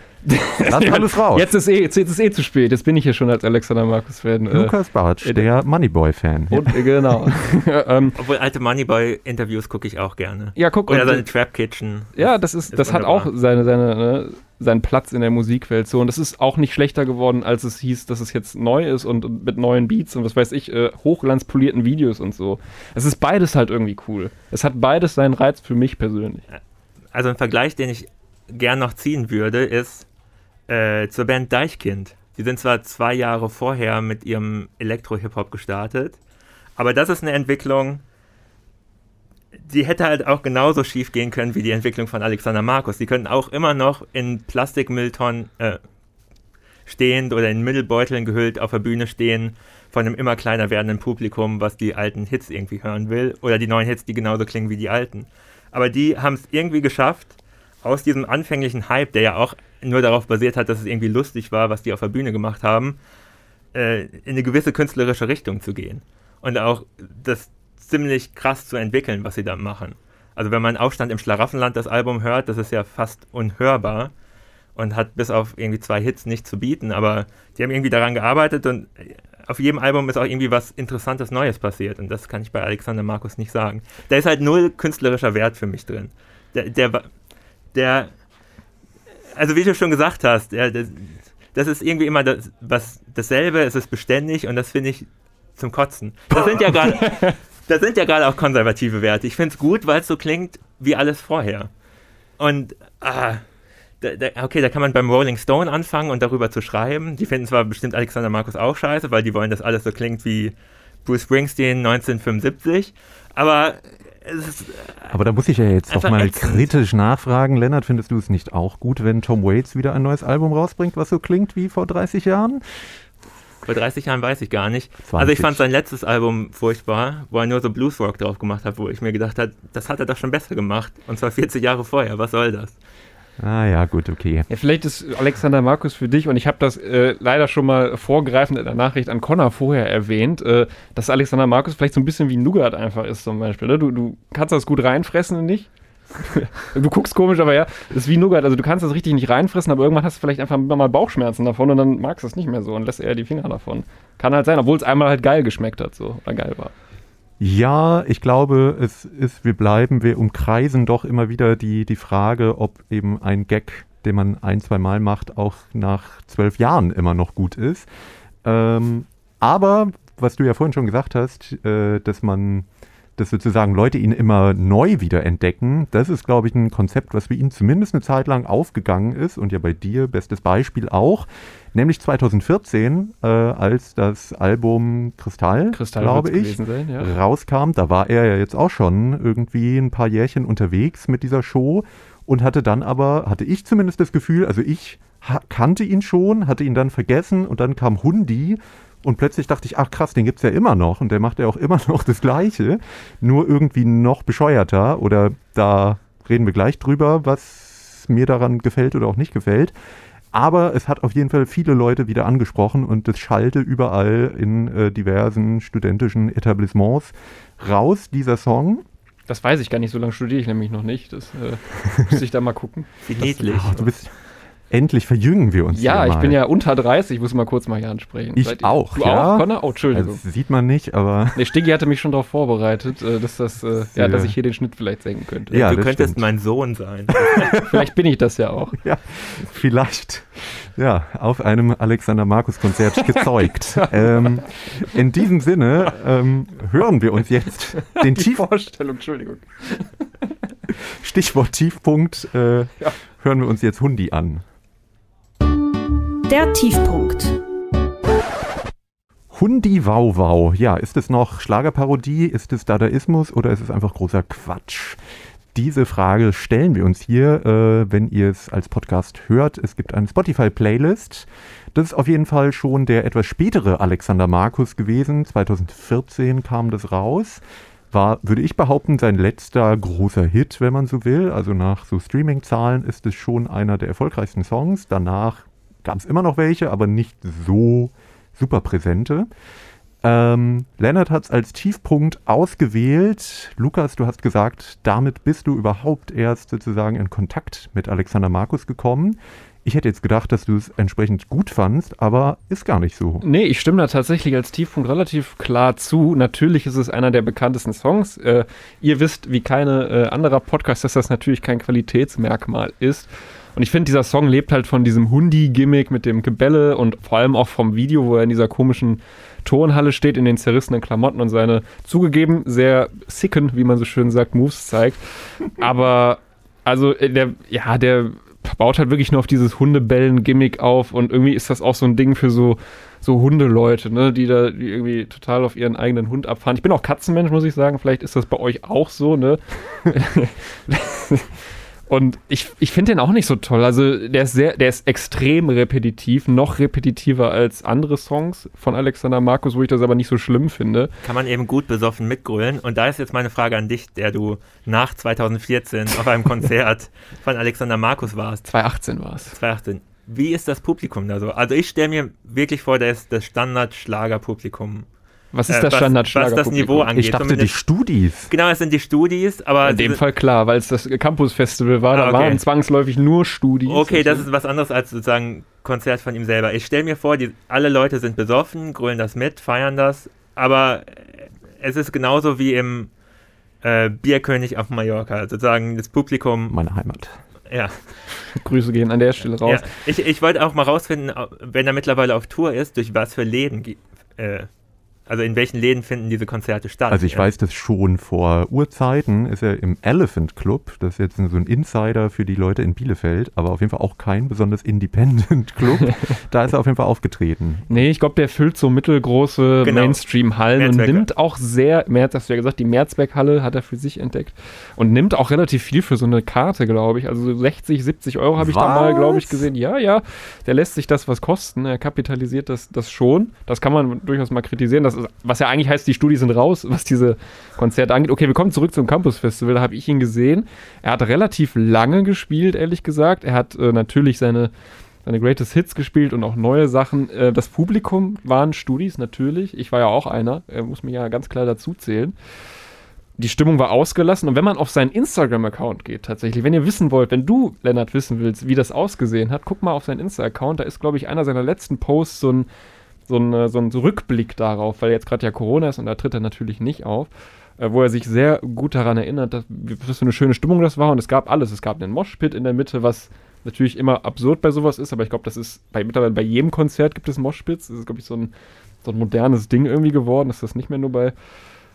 Lass <laughs> alles raus. Jetzt ist, eh, jetzt, jetzt ist eh zu spät. Jetzt bin ich hier schon als Alexander Markus-Fan. Äh, Lukas Bartsch, der Moneyboy-Fan. Äh, genau. <laughs> <laughs> ähm, Obwohl alte Moneyboy-Interviews gucke ich auch gerne. Ja, guck. Oder seine Trap Kitchen. Ja, das ist, ist das wunderbar. hat auch seine, seine, ne, seinen Platz in der Musikwelt so. Und das ist auch nicht schlechter geworden, als es hieß, dass es jetzt neu ist und mit neuen Beats und was weiß ich, äh, hochglanzpolierten Videos und so. Es ist beides halt irgendwie cool. Es hat beides seinen Reiz für mich persönlich. Also ein Vergleich, den ich gern noch ziehen würde, ist äh, zur Band Deichkind. Die sind zwar zwei Jahre vorher mit ihrem Elektro-Hip-Hop gestartet, aber das ist eine Entwicklung, die hätte halt auch genauso schief gehen können wie die Entwicklung von Alexander Markus. Die könnten auch immer noch in Plastikmülltonnen äh, stehend oder in Mittelbeuteln gehüllt auf der Bühne stehen von einem immer kleiner werdenden Publikum, was die alten Hits irgendwie hören will oder die neuen Hits, die genauso klingen wie die alten. Aber die haben es irgendwie geschafft, aus diesem anfänglichen Hype, der ja auch nur darauf basiert hat, dass es irgendwie lustig war, was die auf der Bühne gemacht haben, äh, in eine gewisse künstlerische Richtung zu gehen. Und auch das ziemlich krass zu entwickeln, was sie da machen. Also wenn man Aufstand im Schlaraffenland das Album hört, das ist ja fast unhörbar und hat bis auf irgendwie zwei Hits nicht zu bieten, aber die haben irgendwie daran gearbeitet und auf jedem Album ist auch irgendwie was Interessantes Neues passiert und das kann ich bei Alexander Markus nicht sagen. Da ist halt null künstlerischer Wert für mich drin. Der, der, der also wie du schon gesagt hast, ja, das, das, ist irgendwie immer das, was dasselbe, es ist beständig und das finde ich zum Kotzen. Das sind ja gerade <laughs> das sind ja gerade auch konservative Werte. Ich finde es gut, weil es so klingt wie alles vorher. Und ah, da, da, okay, da kann man beim Rolling Stone anfangen und darüber zu schreiben. Die finden zwar bestimmt Alexander Markus auch scheiße, weil die wollen, dass alles so klingt wie Bruce Springsteen 1975, aber ist, äh, Aber da muss ich ja jetzt doch mal ätzend. kritisch nachfragen. Lennart, findest du es nicht auch gut, wenn Tom Waits wieder ein neues Album rausbringt, was so klingt wie vor 30 Jahren? Vor 30 Jahren weiß ich gar nicht. 20. Also ich fand sein letztes Album furchtbar, wo er nur so Bluesrock drauf gemacht hat, wo ich mir gedacht habe, das hat er doch schon besser gemacht. Und zwar 40 Jahre vorher. Was soll das? Ah ja, gut, okay. Ja, vielleicht ist Alexander Markus für dich, und ich habe das äh, leider schon mal vorgreifend in der Nachricht an Connor vorher erwähnt, äh, dass Alexander Markus vielleicht so ein bisschen wie Nougat einfach ist zum Beispiel. Ne? Du, du kannst das gut reinfressen nicht. <laughs> du guckst komisch, aber ja, das ist wie Nougat. Also du kannst das richtig nicht reinfressen, aber irgendwann hast du vielleicht einfach mal Bauchschmerzen davon und dann magst du es nicht mehr so und lässt eher die Finger davon. Kann halt sein, obwohl es einmal halt geil geschmeckt hat so oder geil war. Ja, ich glaube, es ist, wir bleiben, wir umkreisen doch immer wieder die, die Frage, ob eben ein Gag, den man ein, zwei Mal macht, auch nach zwölf Jahren immer noch gut ist. Ähm, aber, was du ja vorhin schon gesagt hast, äh, dass man dass sozusagen Leute ihn immer neu wieder entdecken, das ist, glaube ich, ein Konzept, was für ihn zumindest eine Zeit lang aufgegangen ist und ja bei dir, bestes Beispiel auch, nämlich 2014, äh, als das Album Kristall, Kristall glaube ich, sein, ja. rauskam. Da war er ja jetzt auch schon irgendwie ein paar Jährchen unterwegs mit dieser Show und hatte dann aber, hatte ich zumindest das Gefühl, also ich kannte ihn schon, hatte ihn dann vergessen und dann kam Hundi und plötzlich dachte ich, ach krass, den gibt es ja immer noch und der macht ja auch immer <laughs> noch das Gleiche, nur irgendwie noch bescheuerter oder da reden wir gleich drüber, was mir daran gefällt oder auch nicht gefällt. Aber es hat auf jeden Fall viele Leute wieder angesprochen und das schallte überall in äh, diversen studentischen Etablissements raus, dieser Song. Das weiß ich gar nicht, so lange studiere ich nämlich noch nicht. Das äh, <laughs> müsste ich da mal gucken. Wie niedlich. Das, du bist, Endlich verjüngen wir uns. Ja, ich bin ja unter 30, muss mal kurz mal hier ansprechen. Ich Seid auch. Du ja? auch, Connor? Oh, Entschuldigung. Das sieht man nicht, aber. <laughs> Nee, Stiggy hatte mich schon darauf vorbereitet, äh, dass, das, äh, ja, dass ich hier den Schnitt vielleicht senken könnte. Ja, du könntest stimmt. mein Sohn sein. <laughs> vielleicht bin ich das ja auch. <laughs> Ja, vielleicht. Ja, auf einem Alexander Markus Konzert gezeugt. ähm, in diesem Sinne ähm, hören wir uns jetzt den Tief Vorstellung, Entschuldigung. Stichwort Tiefpunkt. Äh, ja. Hören wir uns jetzt Hundi an. Der Tiefpunkt. Hundi Wow Wow. Ja, ist es noch Schlagerparodie? Ist es Dadaismus oder ist es einfach großer Quatsch? Diese Frage stellen wir uns hier, äh, wenn ihr es als Podcast hört. Es gibt eine Spotify-Playlist. Das ist auf jeden Fall schon der etwas spätere Alexander Markus gewesen. 2014 kam das raus. War, würde ich behaupten, sein letzter großer Hit, wenn man so will. Also nach so Streaming-Zahlen ist es schon einer der erfolgreichsten Songs. Danach gab es immer noch welche, aber nicht so super präsente. Ähm, Leonard hat es als Tiefpunkt ausgewählt. Lukas, du hast gesagt, damit bist du überhaupt erst sozusagen in Kontakt mit Alexander Markus gekommen. Ich hätte jetzt gedacht, dass du es entsprechend gut fandst, aber ist gar nicht so. Nee, ich stimme da tatsächlich als Tiefpunkt relativ klar zu. Natürlich ist es einer der bekanntesten Songs. Äh, ihr wisst, wie keine äh, anderer Podcast, dass das natürlich kein Qualitätsmerkmal ist. Und ich finde, dieser Song lebt halt von diesem Hundi-Gimmick mit dem Gebälle und vor allem auch vom Video, wo er in dieser komischen Turnhalle steht, in den zerrissenen Klamotten und seine zugegeben sehr sicken, wie man so schön sagt, Moves zeigt. Aber also äh, der, ja, der baut halt wirklich nur auf dieses Hundebellen-Gimmick auf und irgendwie ist das auch so ein Ding für so, so Hundeleute, ne, die da die irgendwie total auf ihren eigenen Hund abfahren. Ich bin auch Katzenmensch, muss ich sagen. Vielleicht ist das bei euch auch so, ne? <laughs> Und ich, ich finde den auch nicht so toll. Also der ist sehr, der ist extrem repetitiv, noch repetitiver als andere Songs von Alexander Markus, wo ich das aber nicht so schlimm finde. Kann man eben gut besoffen mitgrölen. Und da ist jetzt meine Frage an dich, der du nach 2014 auf einem Konzert <laughs> von Alexander Markus warst. 2018 war es. 2018. Wie ist das Publikum da so? Also ich stelle mir wirklich vor, das, das Standard-Schlager-Publikum was ist äh, das Standardschlager? Was das Niveau angeht. Ich dachte, die Studis. Genau, es sind die Studis, aber. In dem Fall klar, weil es das Campus-Festival war, ah, da waren zwangsläufig nur Studis. Okay, das ist was anderes als sozusagen Konzert von ihm selber. Ich stelle mir vor, die, alle Leute sind besoffen, grölen das mit, feiern das, aber es ist genauso wie im äh, Bierkönig auf Mallorca. Sozusagen das Publikum. Meine Heimat. Ja. <laughs> Grüße gehen an der Stelle raus. Ja, ich, ich wollte auch mal rausfinden, wenn er mittlerweile auf Tour ist, durch was für Läden äh, also in welchen Läden finden diese Konzerte statt? Also ich weiß das schon vor Urzeiten, ist er im Elephant Club, das ist jetzt so ein Insider für die Leute in Bielefeld, aber auf jeden Fall auch kein besonders Independent Club. <laughs> da ist er auf jeden Fall aufgetreten. Nee, ich glaube, der füllt so mittelgroße genau. Mainstream-Hallen und nimmt auch sehr, März, hast du ja gesagt, die Merzberg-Halle hat er für sich entdeckt und nimmt auch relativ viel für so eine Karte, glaube ich. Also 60, 70 Euro habe ich da mal, glaube ich, gesehen. Ja, ja, der lässt sich das was kosten. Er kapitalisiert das, das schon. Das kann man durchaus mal kritisieren. Das ist, was ja eigentlich heißt, die Studien sind raus, was diese Konzerte angeht. Okay, wir kommen zurück zum Campus Festival. Da habe ich ihn gesehen. Er hat relativ lange gespielt, ehrlich gesagt. Er hat äh, natürlich seine seine Greatest Hits gespielt und auch neue Sachen. Äh, das Publikum waren Studis, natürlich. Ich war ja auch einer, er muss mich ja ganz klar dazu zählen die Stimmung war ausgelassen. Und wenn man auf seinen Instagram-Account geht, tatsächlich, wenn ihr wissen wollt, wenn du, Lennart, wissen willst, wie das ausgesehen hat, guck mal auf seinen Insta-Account. Da ist, glaube ich, einer seiner letzten Posts so ein, so ein, äh, so ein Rückblick darauf, weil jetzt gerade ja Corona ist und da tritt er natürlich nicht auf. Äh, wo er sich sehr gut daran erinnert, dass, was für eine schöne Stimmung das war. Und es gab alles. Es gab einen Moshpit in der Mitte, was natürlich immer absurd bei sowas ist, aber ich glaube, das ist bei, mittlerweile bei jedem Konzert gibt es Moshpits. Das ist, glaube ich, so ein, so ein modernes Ding irgendwie geworden, dass das nicht mehr nur bei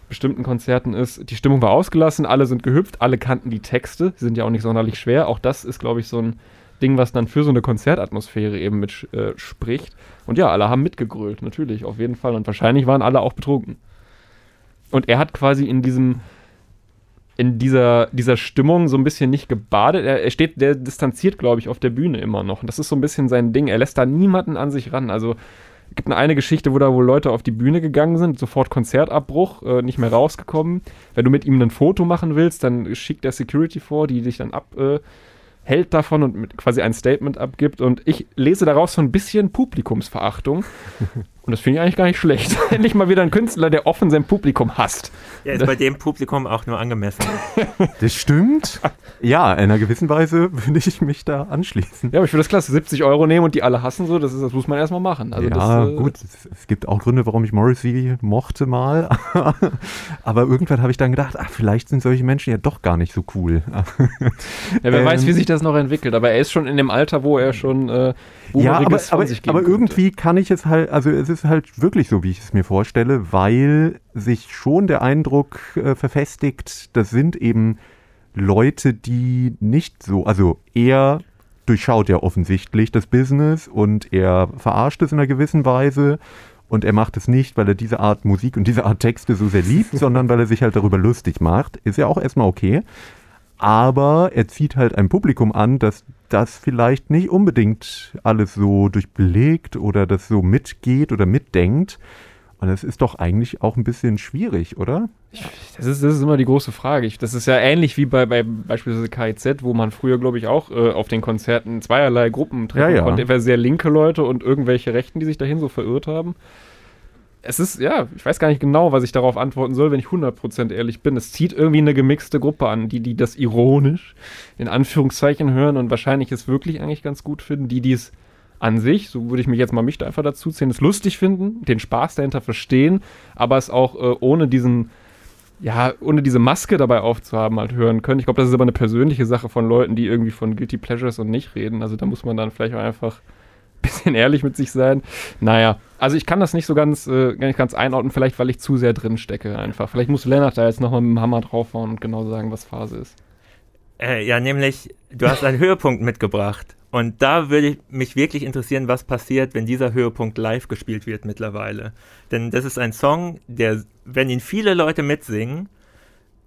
bestimmten Konzerten ist, die Stimmung war ausgelassen, alle sind gehüpft, alle kannten die Texte, sind ja auch nicht sonderlich schwer. Auch das ist, glaube ich, so ein Ding, was dann für so eine Konzertatmosphäre eben mit äh, spricht. Und ja, alle haben mitgegrölt, natürlich, auf jeden Fall. Und wahrscheinlich waren alle auch betrunken. Und er hat quasi in diesem, in dieser, dieser Stimmung so ein bisschen nicht gebadet. Er, er steht, der distanziert, glaube ich, auf der Bühne immer noch. Und das ist so ein bisschen sein Ding. Er lässt da niemanden an sich ran. Also es gibt eine Geschichte, wo da wohl Leute auf die Bühne gegangen sind, sofort Konzertabbruch, äh, nicht mehr rausgekommen. Wenn du mit ihm ein Foto machen willst, dann schickt der Security vor, die dich dann abhält äh, davon und quasi ein Statement abgibt. Und ich lese daraus so ein bisschen Publikumsverachtung. Und das finde ich eigentlich gar nicht schlecht. <laughs> Endlich mal wieder ein Künstler, der offen sein Publikum hasst. Ja, ist bei dem Publikum auch nur angemessen. <laughs> Das stimmt. Ja, in einer gewissen Weise würde ich mich da anschließen. Ja, aber ich finde das klasse. 70 Euro nehmen und die alle hassen so, das, ist, das muss man erstmal machen. Also ja, das, äh, gut. Es, es, gibt auch Gründe, warum ich Morrissey mochte mal. <laughs> aber irgendwann habe ich dann gedacht, ach, vielleicht sind solche Menschen ja doch gar nicht so cool. ja, wer ähm, weiß, wie sich das noch entwickelt. Aber er ist schon in dem Alter, wo er schon äh, ja, aber, aber, aber irgendwie kann ich es halt, also es ist halt wirklich so, wie ich es mir vorstelle, weil sich schon der Eindruck äh, verfestigt, das sind eben Leute, die nicht so, also er durchschaut ja offensichtlich das Business und er verarscht es in einer gewissen Weise und er macht es nicht, weil er diese Art Musik und diese Art Texte so sehr liebt, <laughs> sondern weil er sich halt darüber lustig macht. Ist ja auch erstmal okay. Aber er zieht halt ein Publikum an, das das vielleicht nicht unbedingt alles so durchblickt oder das so mitgeht oder mitdenkt. Und das ist doch eigentlich auch ein bisschen schwierig, oder? Das ist, das ist immer die große Frage. Ich, das ist ja ähnlich wie bei, bei beispielsweise KIZ, wo man früher, glaube ich, auch äh, auf den Konzerten zweierlei Gruppen treffen ja, ja. konnte. Entweder sehr linke Leute und irgendwelche Rechten, die sich dahin so verirrt haben es ist, ja, ich weiß gar nicht genau, was ich darauf antworten soll, wenn ich 100% ehrlich bin. Es zieht irgendwie eine gemixte Gruppe an, die, die das ironisch in Anführungszeichen hören und wahrscheinlich es wirklich eigentlich ganz gut finden, die dies an sich, so würde ich mich jetzt mal mich da einfach dazu zählen, es lustig finden, den Spaß dahinter verstehen, aber es auch äh, ohne diesen, ja, ohne diese Maske dabei aufzuhaben halt hören können. Ich glaube, das ist aber eine persönliche Sache von Leuten, die irgendwie von Guilty Pleasures und nicht reden. Also da muss man dann vielleicht auch einfach <laughs> bisschen ehrlich mit sich sein. Naja, also ich kann das nicht so ganz, äh, nicht ganz einordnen, vielleicht weil ich zu sehr drin stecke einfach. Vielleicht muss Lennart da jetzt nochmal mit dem Hammer draufhauen und genau sagen, was Phase ist. Äh, ja, nämlich, du hast einen Höhepunkt mitgebracht. Und da würde mich wirklich interessieren, was passiert, wenn dieser Höhepunkt live gespielt wird mittlerweile. Denn das ist ein Song, der, wenn ihn viele Leute mitsingen,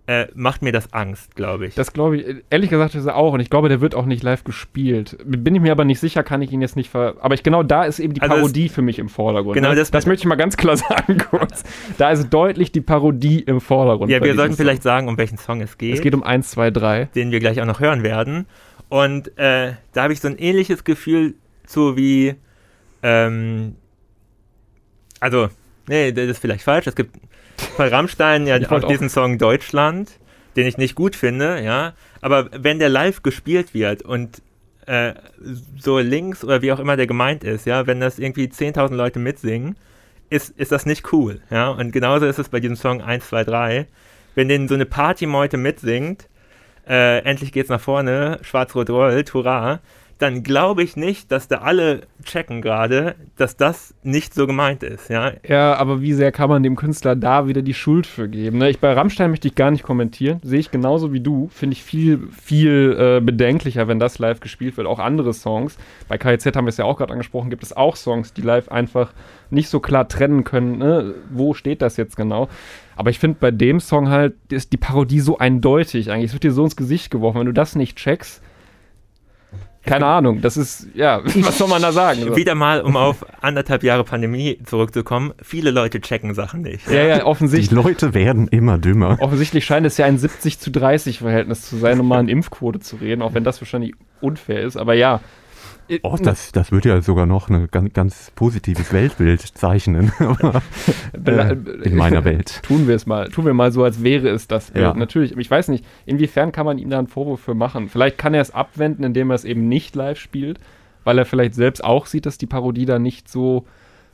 äh, macht mir das Angst, glaube ich. Das glaube ich, ehrlich gesagt, ist er auch. Und ich glaube, der wird auch nicht live gespielt. Bin ich mir aber nicht sicher, kann ich ihn jetzt nicht ver. Aber ich, genau da ist eben die also Parodie für mich im Vordergrund. Genau, ne? das, das möchte ich mal ganz klar <laughs> sagen kurz. da ist deutlich die Parodie im Vordergrund. Ja, wir sollten vielleicht sagen, um welchen Song es geht. Es geht um 1, 2, 3. Den wir gleich auch noch hören werden. Und äh, da habe ich so ein ähnliches Gefühl zu wie. Ähm, also, nee, das ist vielleicht falsch. Es gibt bei Rammstein ja auch diesen Song Deutschland, den ich nicht gut finde, ja. Aber wenn der live gespielt wird und äh, so links oder wie auch immer der gemeint ist, ja, wenn das irgendwie 10.000 Leute mitsingen, ist, ist das nicht cool, ja. Und genauso ist es bei diesem Song 1, 2, 3. Wenn den so eine Partymeute mitsingt, äh, endlich geht's nach vorne, schwarz-rot rollt, hurra, dann glaube ich nicht, dass da alle checken gerade, dass das nicht so gemeint ist. Ja? ja, aber wie sehr kann man dem Künstler da wieder die Schuld für geben? Ne? Ich, bei Rammstein möchte ich gar nicht kommentieren. Sehe ich genauso wie du. Finde ich viel, viel äh, bedenklicher, wenn das live gespielt wird. Auch andere Songs. Bei KIZ haben wir es ja auch gerade angesprochen, gibt es auch Songs, die live einfach nicht so klar trennen können. Ne? Wo steht das jetzt genau? Aber ich finde bei dem Song halt, ist die Parodie so eindeutig eigentlich. Es wird dir so ins Gesicht geworfen. Wenn du das nicht checkst, keine Ahnung, das ist, ja, <laughs> was soll man da sagen? So. Wieder mal, um auf anderthalb Jahre Pandemie zurückzukommen, viele Leute checken Sachen nicht. Ja, ja, offensichtlich. Die Leute werden immer dümmer. Offensichtlich scheint es ja ein 70 zu 30 Verhältnis zu sein, um mal in Impfquote zu reden, auch wenn das wahrscheinlich unfair ist, aber ja. Oh, das, das wird ja sogar noch ein ganz, ganz positives Weltbild <laughs> zeichnen. äh, in meiner Welt. <laughs> Tun wir es mal. Tun wir mal so, als wäre es das Bild. Ja. Natürlich. Aber ich weiß nicht, inwiefern kann man ihm da einen Vorwurf für machen? Vielleicht kann er es abwenden, indem er es eben nicht live spielt, weil er vielleicht selbst auch sieht, dass die Parodie da nicht so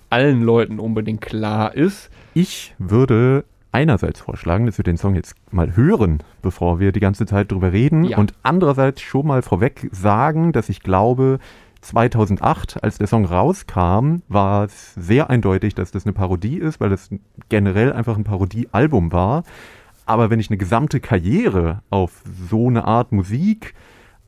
allen Leuten unbedingt klar ist. Ich würde einerseits vorschlagen, dass wir den Song jetzt mal hören, bevor wir die ganze Zeit drüber reden. Ja. Und andererseits schon mal vorweg sagen, dass ich glaube, 2008, als der Song rauskam, war es sehr eindeutig, dass das eine Parodie ist, weil es generell einfach ein Parodiealbum war. Aber wenn ich eine gesamte Karriere auf so eine Art Musik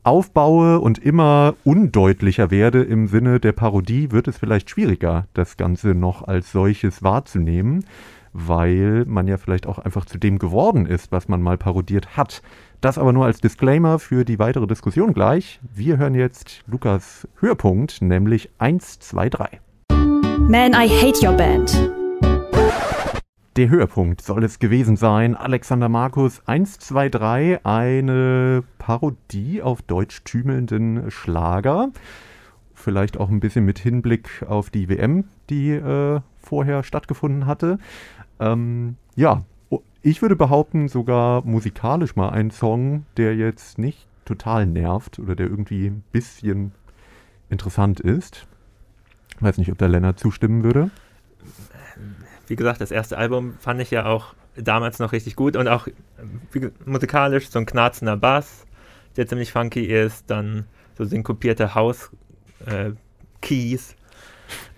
aufbaue und immer undeutlicher werde im Sinne der Parodie, wird es vielleicht schwieriger, das Ganze noch als solches wahrzunehmen weil man ja vielleicht auch einfach zu dem geworden ist, was man mal parodiert hat. Das aber nur als Disclaimer für die weitere Diskussion gleich. Wir hören jetzt Lukas Höhepunkt, nämlich 1, 2, 3. Man, I hate your band. Der Höhepunkt soll es gewesen sein. Alexander Markus 1, 2, 3, eine Parodie auf deutsch tümelnden Schlager. Vielleicht auch ein bisschen mit Hinblick auf die WM, die äh, vorher stattgefunden hatte. Ähm, ja, ich würde behaupten, sogar musikalisch mal ein Song, der jetzt nicht total nervt oder der irgendwie ein bisschen interessant ist. Weiß nicht, ob der Lennart zustimmen würde. Wie gesagt, das erste Album fand ich ja auch damals noch richtig gut und auch musikalisch so ein knarzender Bass, der ziemlich funky ist, dann so synkopierte House-Keys.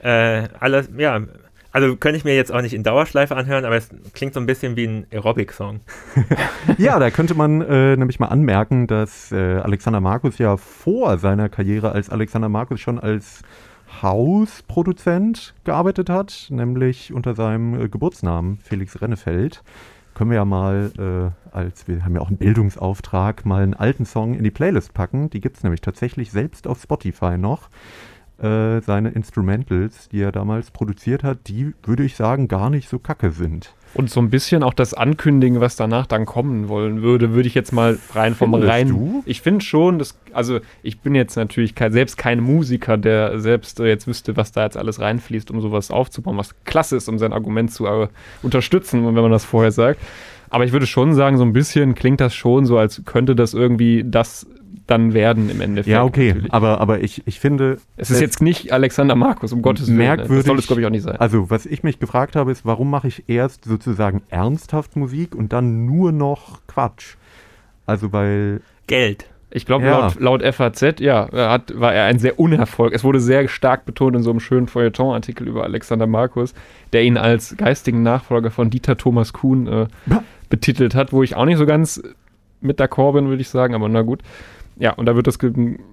Äh, äh, alles, ja, also könnte ich mir jetzt auch nicht in Dauerschleife anhören, aber es klingt so ein bisschen wie ein Aerobic-Song. <laughs> ja, da könnte man äh, nämlich mal anmerken, dass äh, Alexander Markus ja vor seiner Karriere als Alexander Markus schon als Hausproduzent gearbeitet hat, nämlich unter seinem äh, Geburtsnamen Felix Rennefeld. Können wir ja mal, äh, als wir haben ja auch einen Bildungsauftrag, mal einen alten Song in die Playlist packen. Die gibt es nämlich tatsächlich selbst auf Spotify noch. Äh, seine Instrumentals, die er damals produziert hat, die, würde ich sagen, gar nicht so kacke sind. Und so ein bisschen auch das Ankündigen, was danach dann kommen wollen würde, würde ich jetzt mal rein vom Findest rein. Du? Ich finde schon, dass, also ich bin jetzt natürlich kein, selbst kein Musiker, der selbst äh, jetzt wüsste, was da jetzt alles reinfließt, um sowas aufzubauen, was klasse ist, um sein Argument zu äh, unterstützen, wenn man das vorher sagt. Aber ich würde schon sagen, so ein bisschen klingt das schon so, als könnte das irgendwie das dann werden im Endeffekt. Ja, okay, aber, aber ich, ich finde. Es ist jetzt nicht Alexander Markus, um Gottes Willen. Merkwürdig. Das soll es, glaube ich, auch nicht sein. Also, was ich mich gefragt habe, ist, warum mache ich erst sozusagen ernsthaft Musik und dann nur noch Quatsch? Also, weil. Geld. Ich glaube, ja. laut, laut, FAZ, ja, hat, war er ein sehr Unerfolg. Es wurde sehr stark betont in so einem schönen Feuilleton-Artikel über Alexander Markus, der ihn als geistigen Nachfolger von Dieter Thomas Kuhn äh, betitelt hat, wo ich auch nicht so ganz mit d'accord bin, würde ich sagen, aber na gut. Ja, und da wird das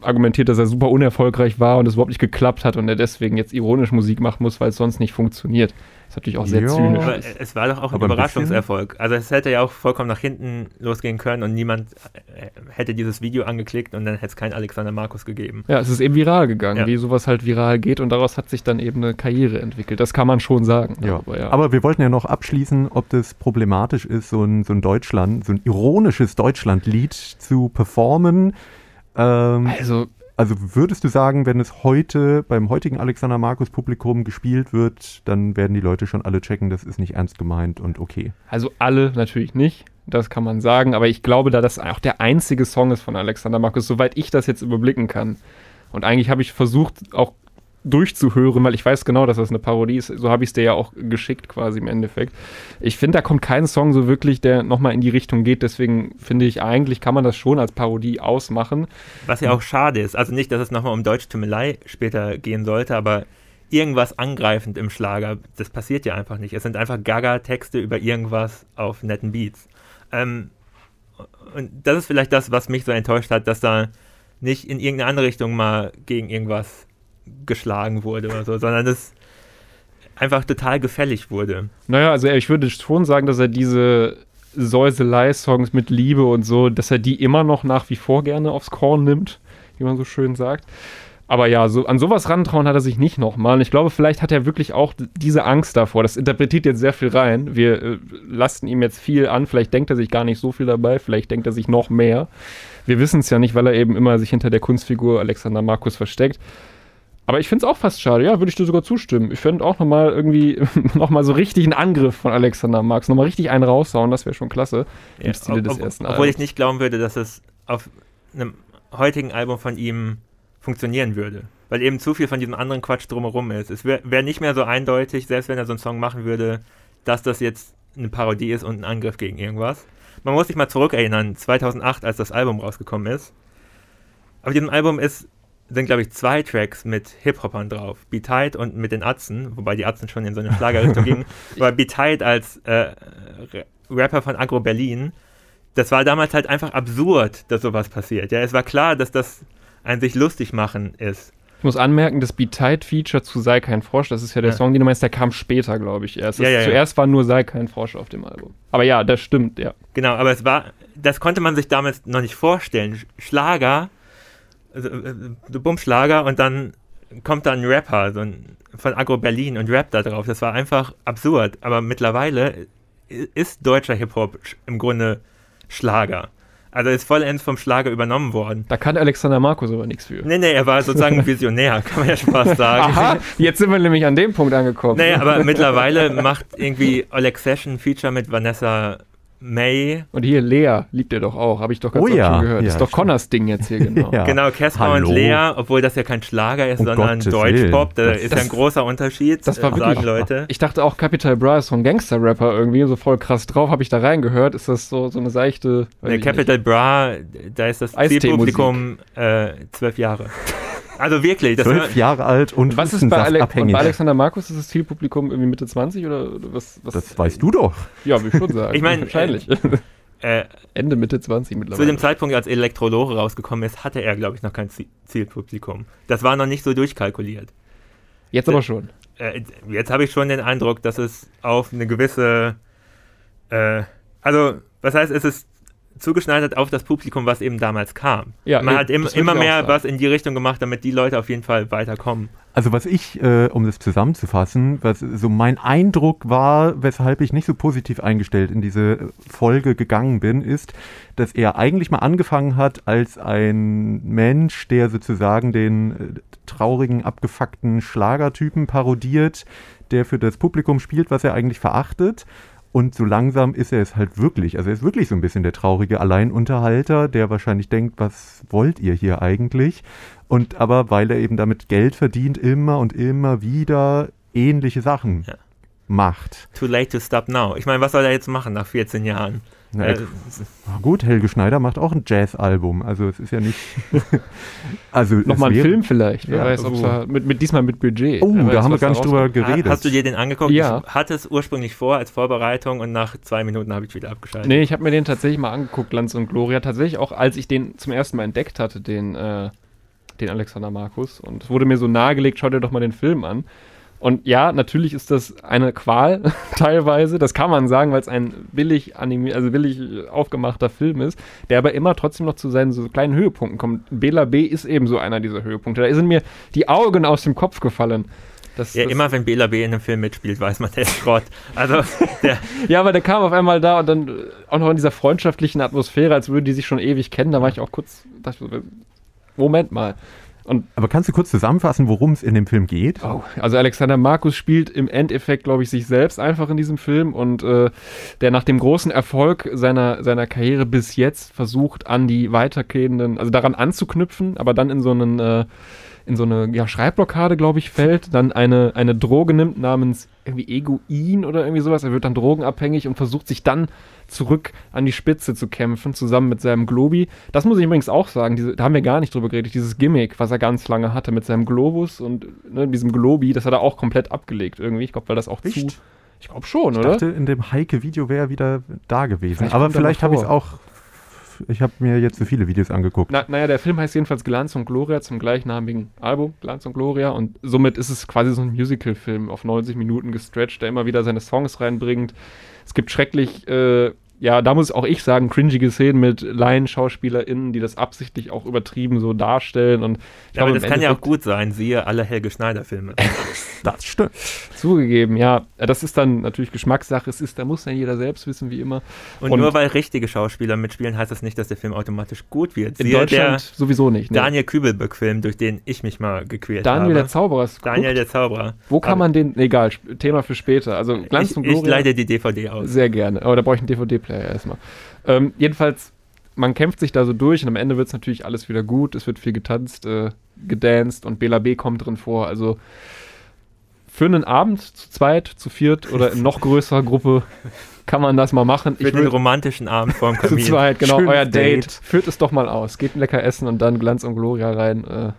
argumentiert, dass er super unerfolgreich war und es überhaupt nicht geklappt hat und er deswegen jetzt ironisch Musik machen muss, weil es sonst nicht funktioniert. Das ist natürlich auch sehr ja. zynisch. Aber es war doch auch ein Überraschungserfolg. also es hätte ja auch vollkommen nach hinten losgehen können und niemand äh, hätte dieses Video angeklickt und dann hätte es keinen Alexander Markus gegeben. Ja, es ist eben viral gegangen, ja. wie sowas halt viral geht und daraus hat sich dann eben eine Karriere entwickelt. Das kann man schon sagen. Ja. Aber, ja. aber wir wollten ja noch abschließen, ob das problematisch ist, so ein, so ein Deutschland, so ein ironisches Deutschlandlied zu performen. Ähm, also also würdest du sagen, wenn es heute beim heutigen Alexander Markus Publikum gespielt wird, dann werden die Leute schon alle checken, das ist nicht ernst gemeint und okay? Also alle natürlich nicht, das kann man sagen, aber ich glaube, da das auch der einzige Song ist von Alexander Markus, soweit ich das jetzt überblicken kann. Und eigentlich habe ich versucht, auch durchzuhören, weil ich weiß genau, dass das eine Parodie ist. So habe ich es dir ja auch geschickt quasi im Endeffekt. Ich finde, da kommt kein Song so wirklich, der nochmal in die Richtung geht. Deswegen finde ich, eigentlich kann man das schon als Parodie ausmachen. Was ja auch schade ist. Also nicht, dass es nochmal um Deutsch Tümmelei später gehen sollte, aber irgendwas angreifend im Schlager, das passiert ja einfach nicht. Es sind einfach Gaga-Texte über irgendwas auf netten Beats. Ähm, und das ist vielleicht das, was mich so enttäuscht hat, dass da nicht in irgendeine andere Richtung mal gegen irgendwas geschlagen wurde oder so, sondern es einfach total gefällig wurde. Naja, also ich würde schon sagen, dass er diese Säuselei-Songs mit Liebe und so, dass er die immer noch nach wie vor gerne aufs Korn nimmt, wie man so schön sagt. Aber ja, so, an sowas rantrauen hat er sich nicht nochmal. Und ich glaube, vielleicht hat er wirklich auch diese Angst davor. Das interpretiert jetzt sehr viel rein. Wir äh, lasten ihm jetzt viel an. Vielleicht denkt er sich gar nicht so viel dabei. Vielleicht denkt er sich noch mehr. Wir wissen es ja nicht, weil er eben immer sich hinter der Kunstfigur Alexander Markus versteckt. Aber ich finde es auch fast schade. Ja, würde ich dir sogar zustimmen. Ich fände auch nochmal irgendwie, <laughs> nochmal so richtig einen Angriff von Alexander Marx. Nochmal richtig einen raushauen. Das wäre schon klasse. Im ja, Stile des ob, ersten Obwohl Albums. ich nicht glauben würde, dass es auf einem heutigen Album von ihm funktionieren würde. Weil eben zu viel von diesem anderen Quatsch drumherum ist. Es wäre wär nicht mehr so eindeutig, selbst wenn er so einen Song machen würde, dass das jetzt eine Parodie ist und ein Angriff gegen irgendwas. Man muss sich mal zurückerinnern, 2008, als das Album rausgekommen ist. Auf diesem Album ist, sind, glaube ich, zwei Tracks mit Hip-Hopern drauf. Be Tight und mit den Atzen, wobei die Atzen schon in so eine Schlagerrichtung gingen. <laughs> Aber Be Tight als äh, Rapper von Agro Berlin, das war damals halt einfach absurd, dass sowas passiert. Ja, es war klar, dass das ein sich lustig machen ist. Ich muss anmerken, das Be Tight Feature zu Sei kein Frosch, das ist ja der ja. Song, den du meinst, der kam später, glaube ich, erst. Ja, ja, zuerst war nur Sei kein Frosch auf dem Album. Aber ja, das stimmt, ja. Genau, aber es war, das konnte man sich damals noch nicht vorstellen. Schlager, also, äh, so Bumschlager und dann kommt da ein Rapper so ein, von Agro Berlin und rappt da drauf. Das war einfach absurd. Aber mittlerweile ist deutscher Hip-Hop im Grunde Schlager. Also ist vollends vom Schlager übernommen worden. Da kann Alexander Markus aber nichts für. Nee, nee, er war sozusagen <laughs> Visionär, kann man ja Spaß sagen. Aha, jetzt sind wir nämlich an dem Punkt angekommen. Naja, aber mittlerweile macht irgendwie Oleg Session Feature mit Vanessa May. Und hier Lea liebt er doch auch, habe ich doch ganz oh, ja. schon gehört. Ja, das ist doch Connors Ding jetzt hier, <laughs> genau. ja. Genau, Casper und Lea, obwohl das ja kein Schlager ist, um sondern Gottes Deutschpop, da ist ja ein großer Unterschied, das war wirklich, Leute. Ich dachte auch, Capital Bra ist so ein Gangster-Rapper irgendwie, so voll krass drauf, habe ich da reingehört. Ist das so, so eine seichte... Ne, Capital nicht. Bra, da ist das Zielpublikum äh, zwölf Jahre. <laughs> Also wirklich. Das Zwölf Jahre alt und was ist bei, Ale und bei Alexander Markus ist das Zielpublikum irgendwie Mitte 20 oder was? was das weißt du doch. Ja, würde ich schon sagen. <laughs> ich meine, wahrscheinlich. Äh, <laughs> Ende Mitte 20 mittlerweile. Zu dem Zeitpunkt, als Elektrolore rausgekommen ist, hatte er, glaube ich, noch kein Zielpublikum. Das war noch nicht so durchkalkuliert. Jetzt aber schon. Äh, jetzt habe ich schon den Eindruck, dass es auf eine gewisse. Äh, also, was heißt, es ist zugeschneidert auf das Publikum, was eben damals kam. Ja, Man hat im, immer mehr was in die Richtung gemacht, damit die Leute auf jeden Fall weiterkommen. Also was ich, äh, um das zusammenzufassen, was so mein Eindruck war, weshalb ich nicht so positiv eingestellt in diese Folge gegangen bin, ist, dass er eigentlich mal angefangen hat als ein Mensch, der sozusagen den äh, traurigen, abgefuckten Schlagertypen parodiert, der für das Publikum spielt, was er eigentlich verachtet und so langsam ist er es halt wirklich. Also er ist wirklich so ein bisschen der traurige Alleinunterhalter, der wahrscheinlich denkt, was wollt ihr hier eigentlich? Und aber weil er eben damit Geld verdient, immer und immer wieder ähnliche Sachen ja. macht. Too late to stop now. Ich meine, was soll er jetzt machen nach 14 Jahren? Na, äh, gut, Helge Schneider macht auch ein Jazz-Album. Also es ist ja nicht. <laughs> also Nochmal ein Film vielleicht. Wer ja, weiß, ob also, mit, mit, diesmal mit Budget. Oh, da haben wir gar nicht drüber geredet. Hast du dir den angeguckt? Ja. Ich hatte es ursprünglich vor als Vorbereitung und nach zwei Minuten habe ich wieder abgeschaltet. Nee, ich habe mir den tatsächlich mal angeguckt, Lanz und Gloria. Tatsächlich auch, als ich den zum ersten Mal entdeckt hatte, den, äh, den Alexander Markus. Und es wurde mir so nahegelegt, schau dir doch mal den Film an. Und ja, natürlich ist das eine Qual <laughs> teilweise, das kann man sagen, weil es ein billig animiert, also billig aufgemachter Film ist, der aber immer trotzdem noch zu seinen so kleinen Höhepunkten kommt. Bela B ist eben so einer dieser Höhepunkte. Da sind mir die Augen aus dem Kopf gefallen. Das, ja, das immer wenn Bela B in einem Film mitspielt, weiß man, der ist Schrott. Also, <laughs> ja, aber der kam auf einmal da und dann auch noch in dieser freundschaftlichen Atmosphäre, als würden die sich schon ewig kennen. Da war ich auch kurz, dachte, Moment mal. Und Aber kannst du kurz zusammenfassen, worum es in dem Film geht? Oh, also Alexander Markus spielt im Endeffekt, glaube ich, sich selbst einfach in diesem Film und äh, der nach dem großen Erfolg seiner, seiner Karriere bis jetzt versucht, an die weitergehenden, also daran anzuknüpfen, aber dann in so einen, äh, in so eine ja, Schreibblockade, glaube ich, fällt, dann eine, eine Droge nimmt namens irgendwie Egoin oder irgendwie sowas. Er wird dann drogenabhängig und versucht sich dann zurück an die Spitze zu kämpfen, zusammen mit seinem Globi. Das muss ich übrigens auch sagen, diese, da haben wir gar nicht drüber geredet, dieses Gimmick, was er ganz lange hatte mit seinem Globus und ne, diesem Globi, das hat er auch komplett abgelegt irgendwie. Ich glaube, weil das auch Echt? zu. Ich glaube schon, ich oder? Ich dachte, in dem Heike-Video wäre er wieder da gewesen. Vielleicht Aber vielleicht habe ich es auch ich habe mir jetzt so viele Videos angeguckt. Na, naja, der Film heißt jedenfalls Glanz und Gloria zum gleichnamigen Album, Glanz und Gloria. Und somit ist es quasi so ein Musical-Film auf 90 Minuten gestretched, der immer wieder seine Songs reinbringt. Es gibt schrecklich äh, ja, da muss auch ich sagen, cringige Szenen mit Laien-SchauspielerInnen, die das absichtlich auch übertrieben so darstellen. Und ja, aber das kann ja auch gut sein, siehe alle Helge Schneider-Filme. <laughs> das stimmt. Zugegeben, ja. Das ist dann natürlich Geschmackssache. Es ist, da muss dann jeder selbst wissen, wie immer. Und, und nur weil richtige Schauspieler mitspielen, heißt das nicht, dass der Film automatisch gut wird. In siehe Deutschland sowieso nicht. Ne? Daniel Kübelböck-Film, durch den ich mich mal gequält Daniel habe. der Zauberer. Daniel der Zauberer. Wo kann aber man den, egal, Thema für später. Also Glanz ich, und Gloria. Ich leite die DVD aus. Sehr gerne. Aber da brauche ich einen DVD-Player. Multiplayer erstmal. Ähm, jedenfalls, man kämpft sich da so durch und am Ende wird es natürlich alles wieder gut. Es wird viel getanzt, äh, gedanced und Bela B kommt drin vor. Also für einen Abend zu zweit, zu viert oder in noch größerer Gruppe kann man das mal machen. Für ich den romantischen Abend vorm <laughs> Kamin. zu zweit, genau, Schönes euer Date. Date. Führt es doch mal aus. Geht lecker essen und dann Glanz und Gloria rein. Äh,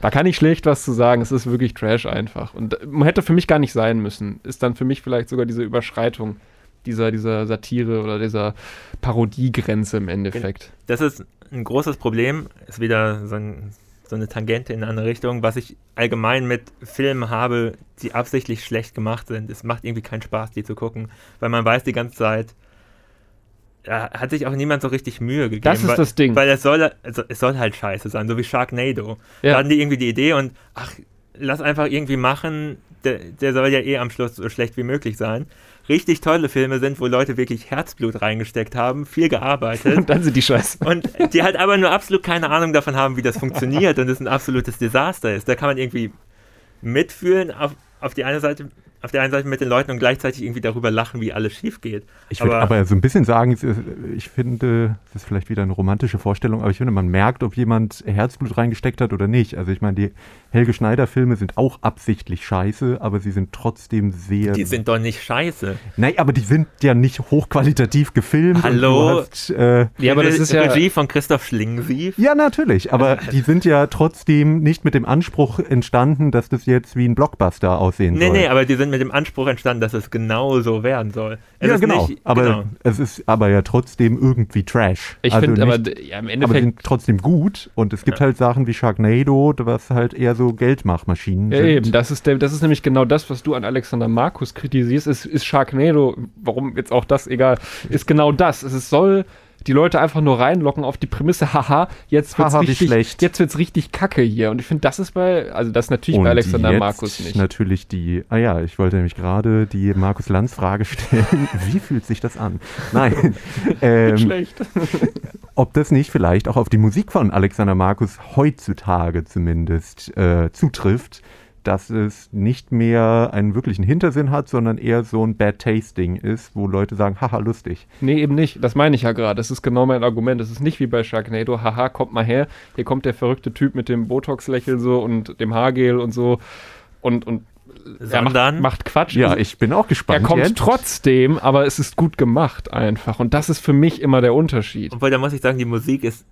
da kann ich schlecht was zu sagen. Es ist wirklich Trash einfach. Und man hätte für mich gar nicht sein müssen. Ist dann für mich vielleicht sogar diese Überschreitung dieser, dieser Satire oder dieser Parodiegrenze im Endeffekt. Das ist ein großes Problem, ist wieder so, ein, so eine Tangente in eine andere Richtung, was ich allgemein mit Filmen habe, die absichtlich schlecht gemacht sind. Es macht irgendwie keinen Spaß, die zu gucken, weil man weiß die ganze Zeit, da hat sich auch niemand so richtig Mühe gegeben. Das ist weil, das Ding. Weil es soll, also es soll halt scheiße sein, so wie Sharknado. Ja. Da hatten die irgendwie die Idee und ach, lass einfach irgendwie machen, der, der soll ja eh am Schluss so schlecht wie möglich sein richtig tolle Filme sind, wo Leute wirklich Herzblut reingesteckt haben, viel gearbeitet. <laughs> Und dann sind die scheiße. Und die halt aber nur absolut keine Ahnung davon haben, wie das funktioniert und es ein absolutes Desaster ist. Da kann man irgendwie mitfühlen auf, auf die eine Seite, auf der einen Seite mit den Leuten und gleichzeitig irgendwie darüber lachen, wie alles schief geht. Ich würde aber, aber, so ein bisschen sagen, ich finde, das ist vielleicht wieder eine romantische Vorstellung, aber ich finde, man merkt, ob jemand Herzblut reingesteckt hat oder nicht. Also ich meine, die Helge Schneider-Filme sind auch absichtlich scheiße, aber sie sind trotzdem sehr. Die sind doch nicht scheiße. Nein, aber die sind ja nicht hochqualitativ gefilmt. Hallo? Hast, äh, ja, aber das ist ja. Regie von Christoph Schlingensief. Ja, natürlich, aber die sind ja trotzdem nicht mit dem Anspruch entstanden, dass das jetzt wie ein Blockbuster aussehen nee, soll. Nee, nee, aber die sind sind mit dem Anspruch entstanden, dass es genau so werden soll. Es ja, genau. Nicht, aber genau. es ist aber ja trotzdem irgendwie Trash. Ich also finde aber ja, im Endeffekt. Aber sind trotzdem gut und es gibt ja. halt Sachen wie Sharknado, was halt eher so Geldmachmaschinen ja, sind. Eben, das ist, der, das ist nämlich genau das, was du an Alexander Markus kritisierst, ist, ist Sharknado, warum jetzt auch das, egal, ist genau das. Es soll die Leute einfach nur reinlocken auf die Prämisse, haha, jetzt wird's haha, richtig, jetzt wird's richtig kacke hier. Und ich finde, das ist bei, also das ist natürlich Und bei Alexander Markus nicht. Natürlich die, ah ja, ich wollte nämlich gerade die Markus Lanz Frage stellen. <laughs> Wie fühlt sich das an? Nein. <laughs> ähm, schlecht. <laughs> ob das nicht vielleicht auch auf die Musik von Alexander Markus heutzutage zumindest äh, zutrifft dass es nicht mehr einen wirklichen Hintersinn hat, sondern eher so ein Bad Tasting ist, wo Leute sagen, haha, lustig. Nee, eben nicht. Das meine ich ja gerade. Das ist genau mein Argument. Das ist nicht wie bei Sharknado, haha, kommt mal her. Hier kommt der verrückte Typ mit dem Botox-Lächeln so und dem Haargel und so und, und er macht, macht, Quatsch. Ja, ich bin auch gespannt. Er kommt jetzt. trotzdem, aber es ist gut gemacht einfach. Und das ist für mich immer der Unterschied. Obwohl, da muss ich sagen, die Musik ist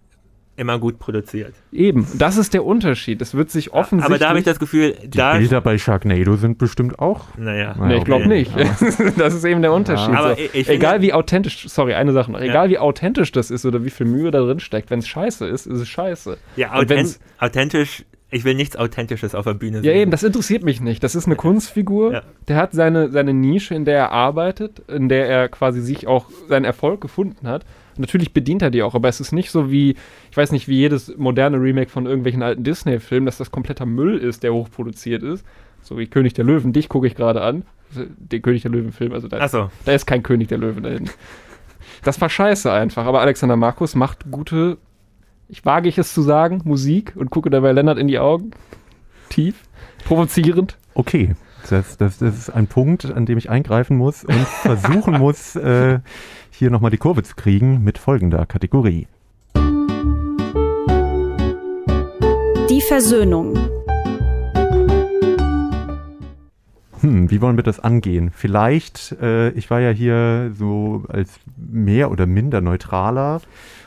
immer gut produziert. Eben, das ist der Unterschied. Es wird sich offensichtlich. Aber da habe ich das Gefühl, die Bilder bei Sharknado sind bestimmt auch. Naja. naja nee, ich glaube nicht. <laughs> das ist eben der Unterschied. Ja. Aber ich, egal wie authentisch, sorry, eine Sache noch. Egal ja. wie authentisch das ist oder wie viel Mühe da drin steckt, wenn es scheiße ist, ist es scheiße. Ja, authent authentisch ich will nichts Authentisches auf der Bühne sehen. Ja, eben, das interessiert mich nicht. Das ist eine Kunstfigur. Ja. Der hat seine, seine Nische, in der er arbeitet, in der er quasi sich auch seinen Erfolg gefunden hat. Natürlich bedient er die auch, aber es ist nicht so wie, ich weiß nicht, wie jedes moderne Remake von irgendwelchen alten Disney-Filmen, dass das kompletter Müll ist, der hochproduziert ist. So wie König der Löwen, dich gucke ich gerade an. Den König der Löwen-Film, also da, so. da ist kein König der Löwen dahin. Das war scheiße einfach, aber Alexander Markus macht gute, ich wage ich es zu sagen, Musik und gucke dabei Lennart in die Augen. Tief, provozierend. Okay, das, das, das ist ein Punkt, an dem ich eingreifen muss und <laughs> versuchen muss, äh, hier nochmal die Kurve zu kriegen mit folgender Kategorie. Die Versöhnung. Hm, wie wollen wir das angehen? Vielleicht, äh, ich war ja hier so als mehr oder minder neutraler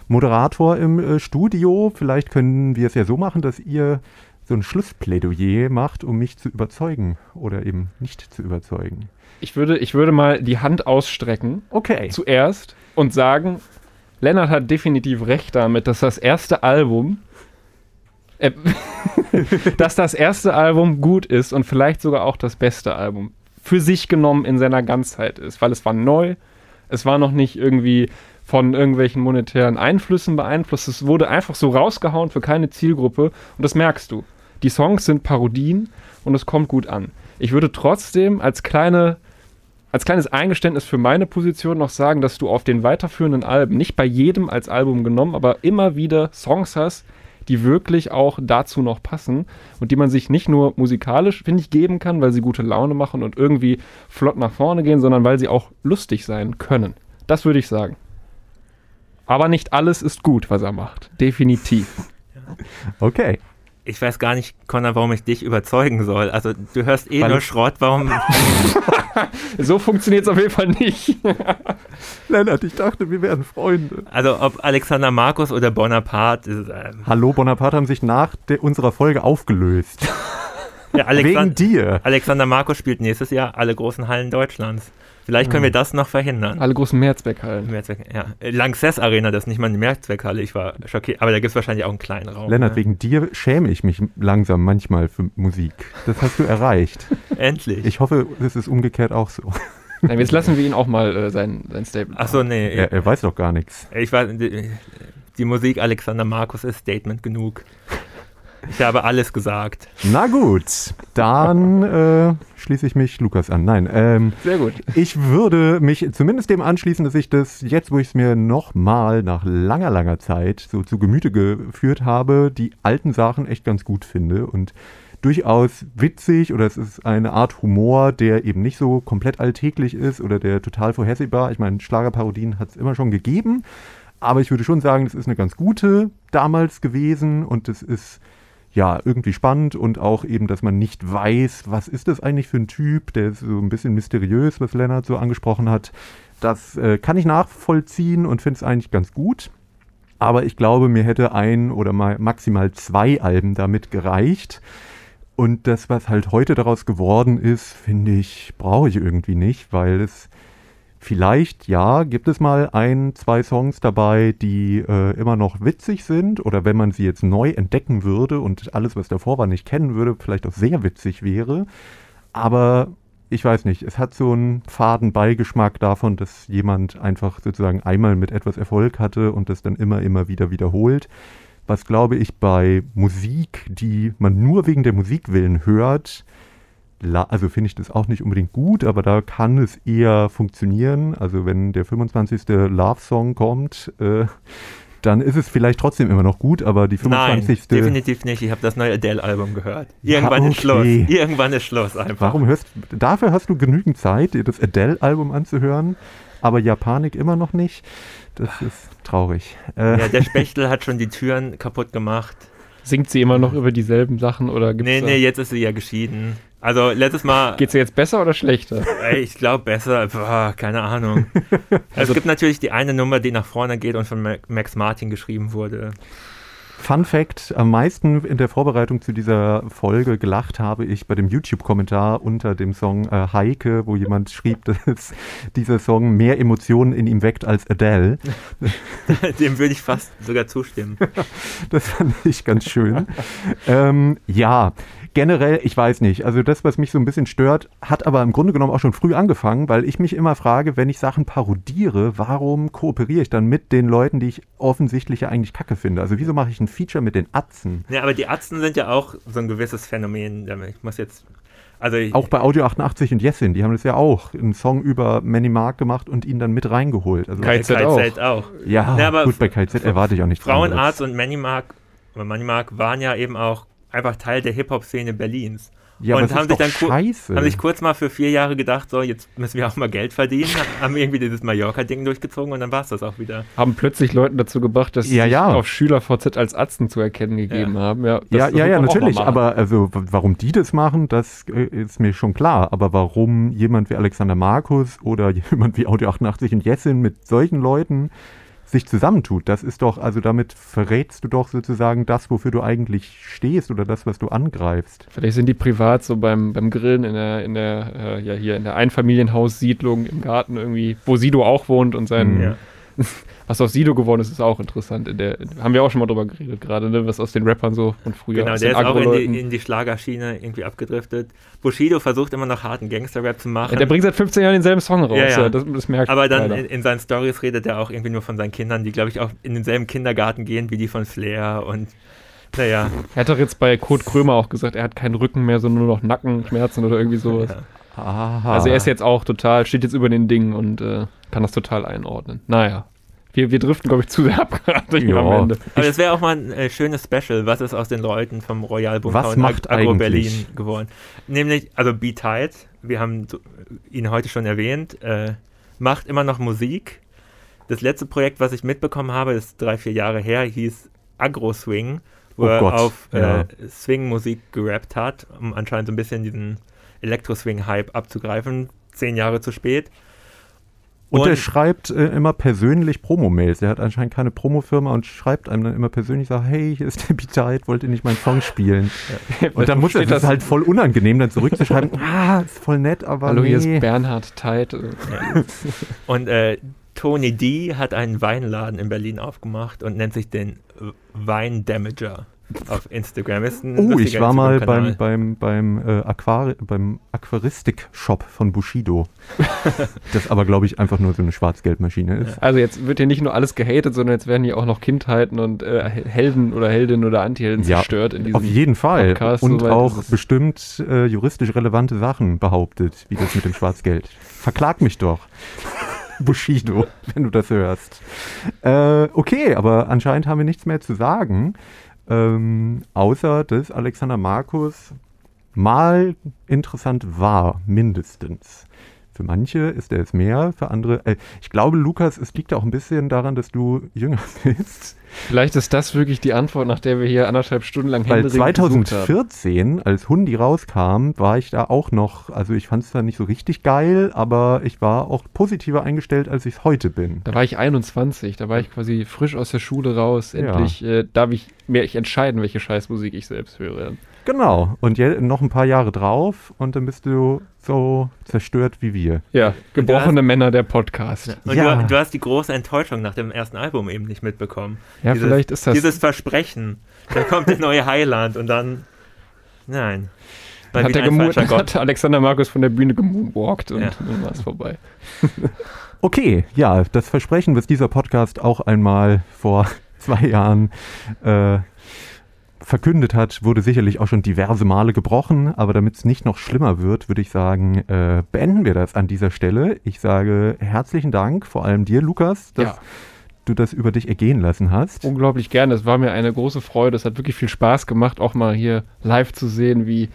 Moderator im äh, Studio. Vielleicht können wir es ja so machen, dass ihr so ein Schlussplädoyer macht, um mich zu überzeugen oder eben nicht zu überzeugen. Ich würde, ich würde mal die Hand ausstrecken. Okay. Zuerst und sagen, Lennart hat definitiv recht damit, dass das erste Album, äh, <laughs> dass das erste Album gut ist und vielleicht sogar auch das beste Album für sich genommen in seiner Ganzheit ist, weil es war neu, es war noch nicht irgendwie von irgendwelchen monetären Einflüssen beeinflusst, es wurde einfach so rausgehauen für keine Zielgruppe und das merkst du. Die Songs sind Parodien und es kommt gut an. Ich würde trotzdem als kleine als kleines Eingeständnis für meine Position noch sagen, dass du auf den weiterführenden Alben, nicht bei jedem als Album genommen, aber immer wieder Songs hast, die wirklich auch dazu noch passen und die man sich nicht nur musikalisch, finde ich, geben kann, weil sie gute Laune machen und irgendwie flott nach vorne gehen, sondern weil sie auch lustig sein können. Das würde ich sagen. Aber nicht alles ist gut, was er macht. Definitiv. <laughs> Okay ich weiß gar nicht, Connor, warum ich dich überzeugen soll. Also du hörst eh Weil nur Schrott, warum. <laughs> so funktioniert es auf jeden Fall nicht. <laughs> Lennart, ich dachte, wir wären Freunde. Also ob Alexander Markus oder Bonaparte. Ist, ähm Hallo, Bonaparte haben sich nach unserer Folge aufgelöst. Ja, Wegen dir. Alexander Markus spielt nächstes Jahr alle großen Hallen Deutschlands. Vielleicht können wir das noch verhindern. Alle großen Mehrzweckhallen. Mehrzweck, ja. Lanxess Arena, das ist nicht mal eine Mehrzweckhalle. Ich war schockiert. Aber da gibt es wahrscheinlich auch einen kleinen Raum. Lennart, ne? wegen dir schäme ich mich langsam manchmal für Musik. Das hast du erreicht. <laughs> Endlich. Ich hoffe, es ist umgekehrt auch so. Nein, jetzt lassen wir ihn auch mal äh, sein, sein Statement. Achso, nee. Er, er, weiß doch gar nichts. Ich weiß, die, die Musik Alexander Markus ist Statement genug. Ich habe alles gesagt. Na gut, dann äh, schließe ich mich Lukas an. Nein, ähm, sehr gut. Ich würde mich zumindest dem anschließen, dass ich das jetzt, wo ich es mir nochmal nach langer, langer Zeit so zu Gemüte geführt habe, die alten Sachen echt ganz gut finde und durchaus witzig oder es ist eine Art Humor, der eben nicht so komplett alltäglich ist oder der total vorhersehbar. Ich meine, Schlagerparodien hat es immer schon gegeben, aber ich würde schon sagen, das ist eine ganz gute damals gewesen und es ist ja, irgendwie spannend und auch eben, dass man nicht weiß, was ist das eigentlich für ein Typ, der ist so ein bisschen mysteriös, was Lennart so angesprochen hat. Das äh, kann ich nachvollziehen und finde es eigentlich ganz gut. Aber ich glaube, mir hätte ein oder mal maximal zwei Alben damit gereicht. Und das, was halt heute daraus geworden ist, finde ich, brauche ich irgendwie nicht, weil es Vielleicht, ja, gibt es mal ein, zwei Songs dabei, die äh, immer noch witzig sind oder wenn man sie jetzt neu entdecken würde und alles, was davor war, nicht kennen würde, vielleicht auch sehr witzig wäre. Aber ich weiß nicht, es hat so einen faden Beigeschmack davon, dass jemand einfach sozusagen einmal mit etwas Erfolg hatte und das dann immer, immer wieder wiederholt. Was glaube ich bei Musik, die man nur wegen der Musik willen hört, also finde ich das auch nicht unbedingt gut, aber da kann es eher funktionieren. Also wenn der 25. Love-Song kommt, äh, dann ist es vielleicht trotzdem immer noch gut, aber die 25. Nein, definitiv nicht. Ich habe das neue Adele-Album gehört. Irgendwann ja, okay. ist Schluss. Irgendwann ist Schluss einfach. Warum hörst dafür hast du genügend Zeit, dir das Adele-Album anzuhören, aber Japanik immer noch nicht. Das ist traurig. Äh, ja, der Spechtel hat schon die Türen kaputt gemacht. Singt sie immer noch über dieselben Sachen oder gibt's Nee, nee, jetzt ist sie ja geschieden. Also letztes Mal. Geht es jetzt besser oder schlechter? Ich glaube besser. Boah, keine Ahnung. <laughs> also, es gibt natürlich die eine Nummer, die nach vorne geht und von Max Martin geschrieben wurde. Fun Fact: Am meisten in der Vorbereitung zu dieser Folge gelacht habe ich bei dem YouTube-Kommentar unter dem Song äh, Heike, wo jemand schrieb, <laughs> dass dieser Song mehr Emotionen in ihm weckt als Adele. <laughs> Dem würde ich fast sogar zustimmen. <laughs> das fand ich ganz schön. ähm, ja, generell, ich weiß nicht. Also das, was mich so ein bisschen stört, hat aber im Grunde genommen auch schon früh angefangen, weil ich mich immer frage, wenn ich Sachen parodiere, warum kooperiere ich dann mit den Leuten, die ich offensichtlich ja eigentlich kacke finde? Also wieso mache ich ein Feature mit den Atzen? Ja, aber die Atzen sind ja auch so ein gewisses Phänomen. Ich muss jetzt also auch bei Audio 88 und Jessin, die haben das ja auch einen Song über Manny Mark gemacht und ihn dann mit reingeholt. Also KZ, KZ auch. auch. Ja, ja gut, bei KZ erwarte ich auch nicht. Frauenarzt und Manny Mark, Manny Mark waren ja eben auch einfach Teil der Hip-Hop-Szene Berlins. Ja, und haben das sich, ist dann scheiße. haben sich kurz mal für vier Jahre gedacht, so, jetzt müssen wir auch mal Geld verdienen, haben irgendwie dieses Mallorca-Ding durchgezogen und dann war es das auch wieder. Haben plötzlich Leuten dazu gebracht, dass sie Ja, sich ja. auf SchülerVZ als Atzen zu erkennen gegeben Ja. haben. Ja, das- ja, ja, ja, natürlich. Aber also, warum die das machen, das äh, ist mir schon klar. Aber warum jemand wie Alexander Markus oder <laughs> jemand wie Audio 88 und Jessin mit solchen Leuten sich zusammentut, das ist doch, also damit verrätst du doch sozusagen das, wofür du eigentlich stehst oder das, was du angreifst. Vielleicht sind die privat so beim, beim Grillen in der, in der, äh, ja, hier in der Einfamilienhaussiedlung im Garten irgendwie, wo Sido auch wohnt und sein, Mhm. Ja. <laughs> was aus Sido geworden ist, ist auch interessant. In der, haben wir auch schon mal drüber geredet, gerade, ne, was aus den Rappern so von früher Genau, der ist auch in die, in die Schlagerschiene irgendwie abgedriftet. Bushido versucht immer noch harten Gangster-Rap zu machen. Ja, der bringt seit 15 Jahren denselben Song raus. Ja, ja. Das, das merkt aber dann in, in seinen Stories redet er auch irgendwie nur von seinen Kindern, die, glaube ich, auch in denselben Kindergarten gehen wie die von Flair und naja. Er hat doch jetzt bei Kurt Krömer auch gesagt, er hat keinen Rücken mehr, sondern nur noch Nackenschmerzen oder irgendwie sowas. Ja. Aha. Also er ist jetzt auch total, steht jetzt über den Dingen und äh, kann das total einordnen. Naja. Wir, wir driften, glaube ich, zu sehr ab gerade hier Ja. am Ende. Aber das wäre auch mal ein äh, schönes Special. Was ist aus den Leuten vom Royal Bunker Was und macht Agro eigentlich? Berlin geworden? Nämlich, also Be Tight, wir haben so, ihn heute schon erwähnt, äh, macht immer noch Musik. Das letzte Projekt, was ich mitbekommen habe, ist drei, vier Jahre her, hieß Agro Swing, wo Oh er Gott, auf äh, ja. Swing-Musik gerappt hat, um anscheinend so ein bisschen diesen Elektro-Swing-Hype abzugreifen. Zehn Jahre zu spät. Und, er Und- schreibt äh, immer persönlich Promo-Mails. Er hat anscheinend keine Promofirma und schreibt einem dann immer persönlich, sagt, hey, hier ist der Beat wollt ihr nicht meinen Song spielen? Und dann muss er, das ist halt voll unangenehm, dann zurückzuschreiben, <laughs> ah, ist voll nett, aber Hallo, hier nee. ist Bernhard Teit. Und äh, Tony D hat einen Weinladen in Berlin aufgemacht und nennt sich den Wein Damager auf Instagram. Ist ein Oh, ich war mal beim, beim, beim, äh, Aquari beim Aquaristik-Shop von Bushido. <laughs> das aber, glaube ich, einfach nur so eine Schwarzgeldmaschine ist. Also jetzt wird hier nicht nur alles gehatet, sondern jetzt werden hier auch noch Kindheiten und äh, Helden oder Heldinnen oder Antihelden Ja, zerstört in diesem Auf jeden Fall. Podcast, Und soweit auch bestimmt äh, juristisch relevante Sachen behauptet, wie das mit dem Schwarzgeld. Verklag mich doch. <laughs> Bushido, wenn du das hörst. Äh, okay, aber anscheinend haben wir nichts mehr zu sagen. Ähm, außer, dass Alexander Markus mal interessant war, mindestens. Für manche ist er es mehr, für andere. Äh, ich glaube, Lukas, es liegt auch ein bisschen daran, dass du jünger <laughs> bist. Vielleicht ist das wirklich die Antwort, nach der wir hier anderthalb Stunden lang Weil händeringend gesucht haben. 2014, als Hundi rauskam, war ich da auch noch, also ich fand es da nicht so richtig geil, aber ich war auch positiver eingestellt, als ich es heute bin. Da war ich 21, da war ich quasi frisch aus der Schule raus. Endlich äh, darf ich mir ich entscheiden, welche Scheißmusik ich selbst höre. Genau. Und je, noch ein paar Jahre drauf und dann bist du so zerstört wie wir. Ja, gebrochene Männer der Podcast. Und Ja. du, du hast die große Enttäuschung nach dem ersten Album eben nicht mitbekommen. Ja, dieses, vielleicht ist das. Dieses Versprechen. Dann kommt der neue Highland und dann. Nein. Mal hat, der ein gemu- falscher <laughs> Gott. hat Alexander Markus von der Bühne gemoonwalkt und Ja. dann war es vorbei. <laughs> Okay, ja, das Versprechen, was dieser Podcast auch einmal vor <laughs> zwei Jahren äh, verkündet hat, wurde sicherlich auch schon diverse Male gebrochen. Aber damit es nicht noch schlimmer wird, würde ich sagen, äh, beenden wir das an dieser Stelle. Ich sage herzlichen Dank, vor allem dir, Lukas, dass Ja. du das über dich ergehen lassen hast. Unglaublich gerne. Es war mir eine große Freude. Es hat wirklich viel Spaß gemacht, auch mal hier live zu sehen, wie,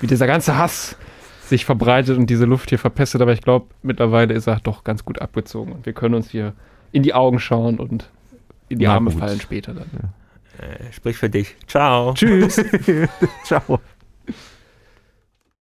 wie dieser ganze Hass sich verbreitet und diese Luft hier verpestet. Aber ich glaube, mittlerweile ist er doch ganz gut abgezogen und wir können uns hier in die Augen schauen und in die Na Arme gut. fallen später dann. Äh, sprich für dich. Ciao. Tschüss. <laughs> Ciao.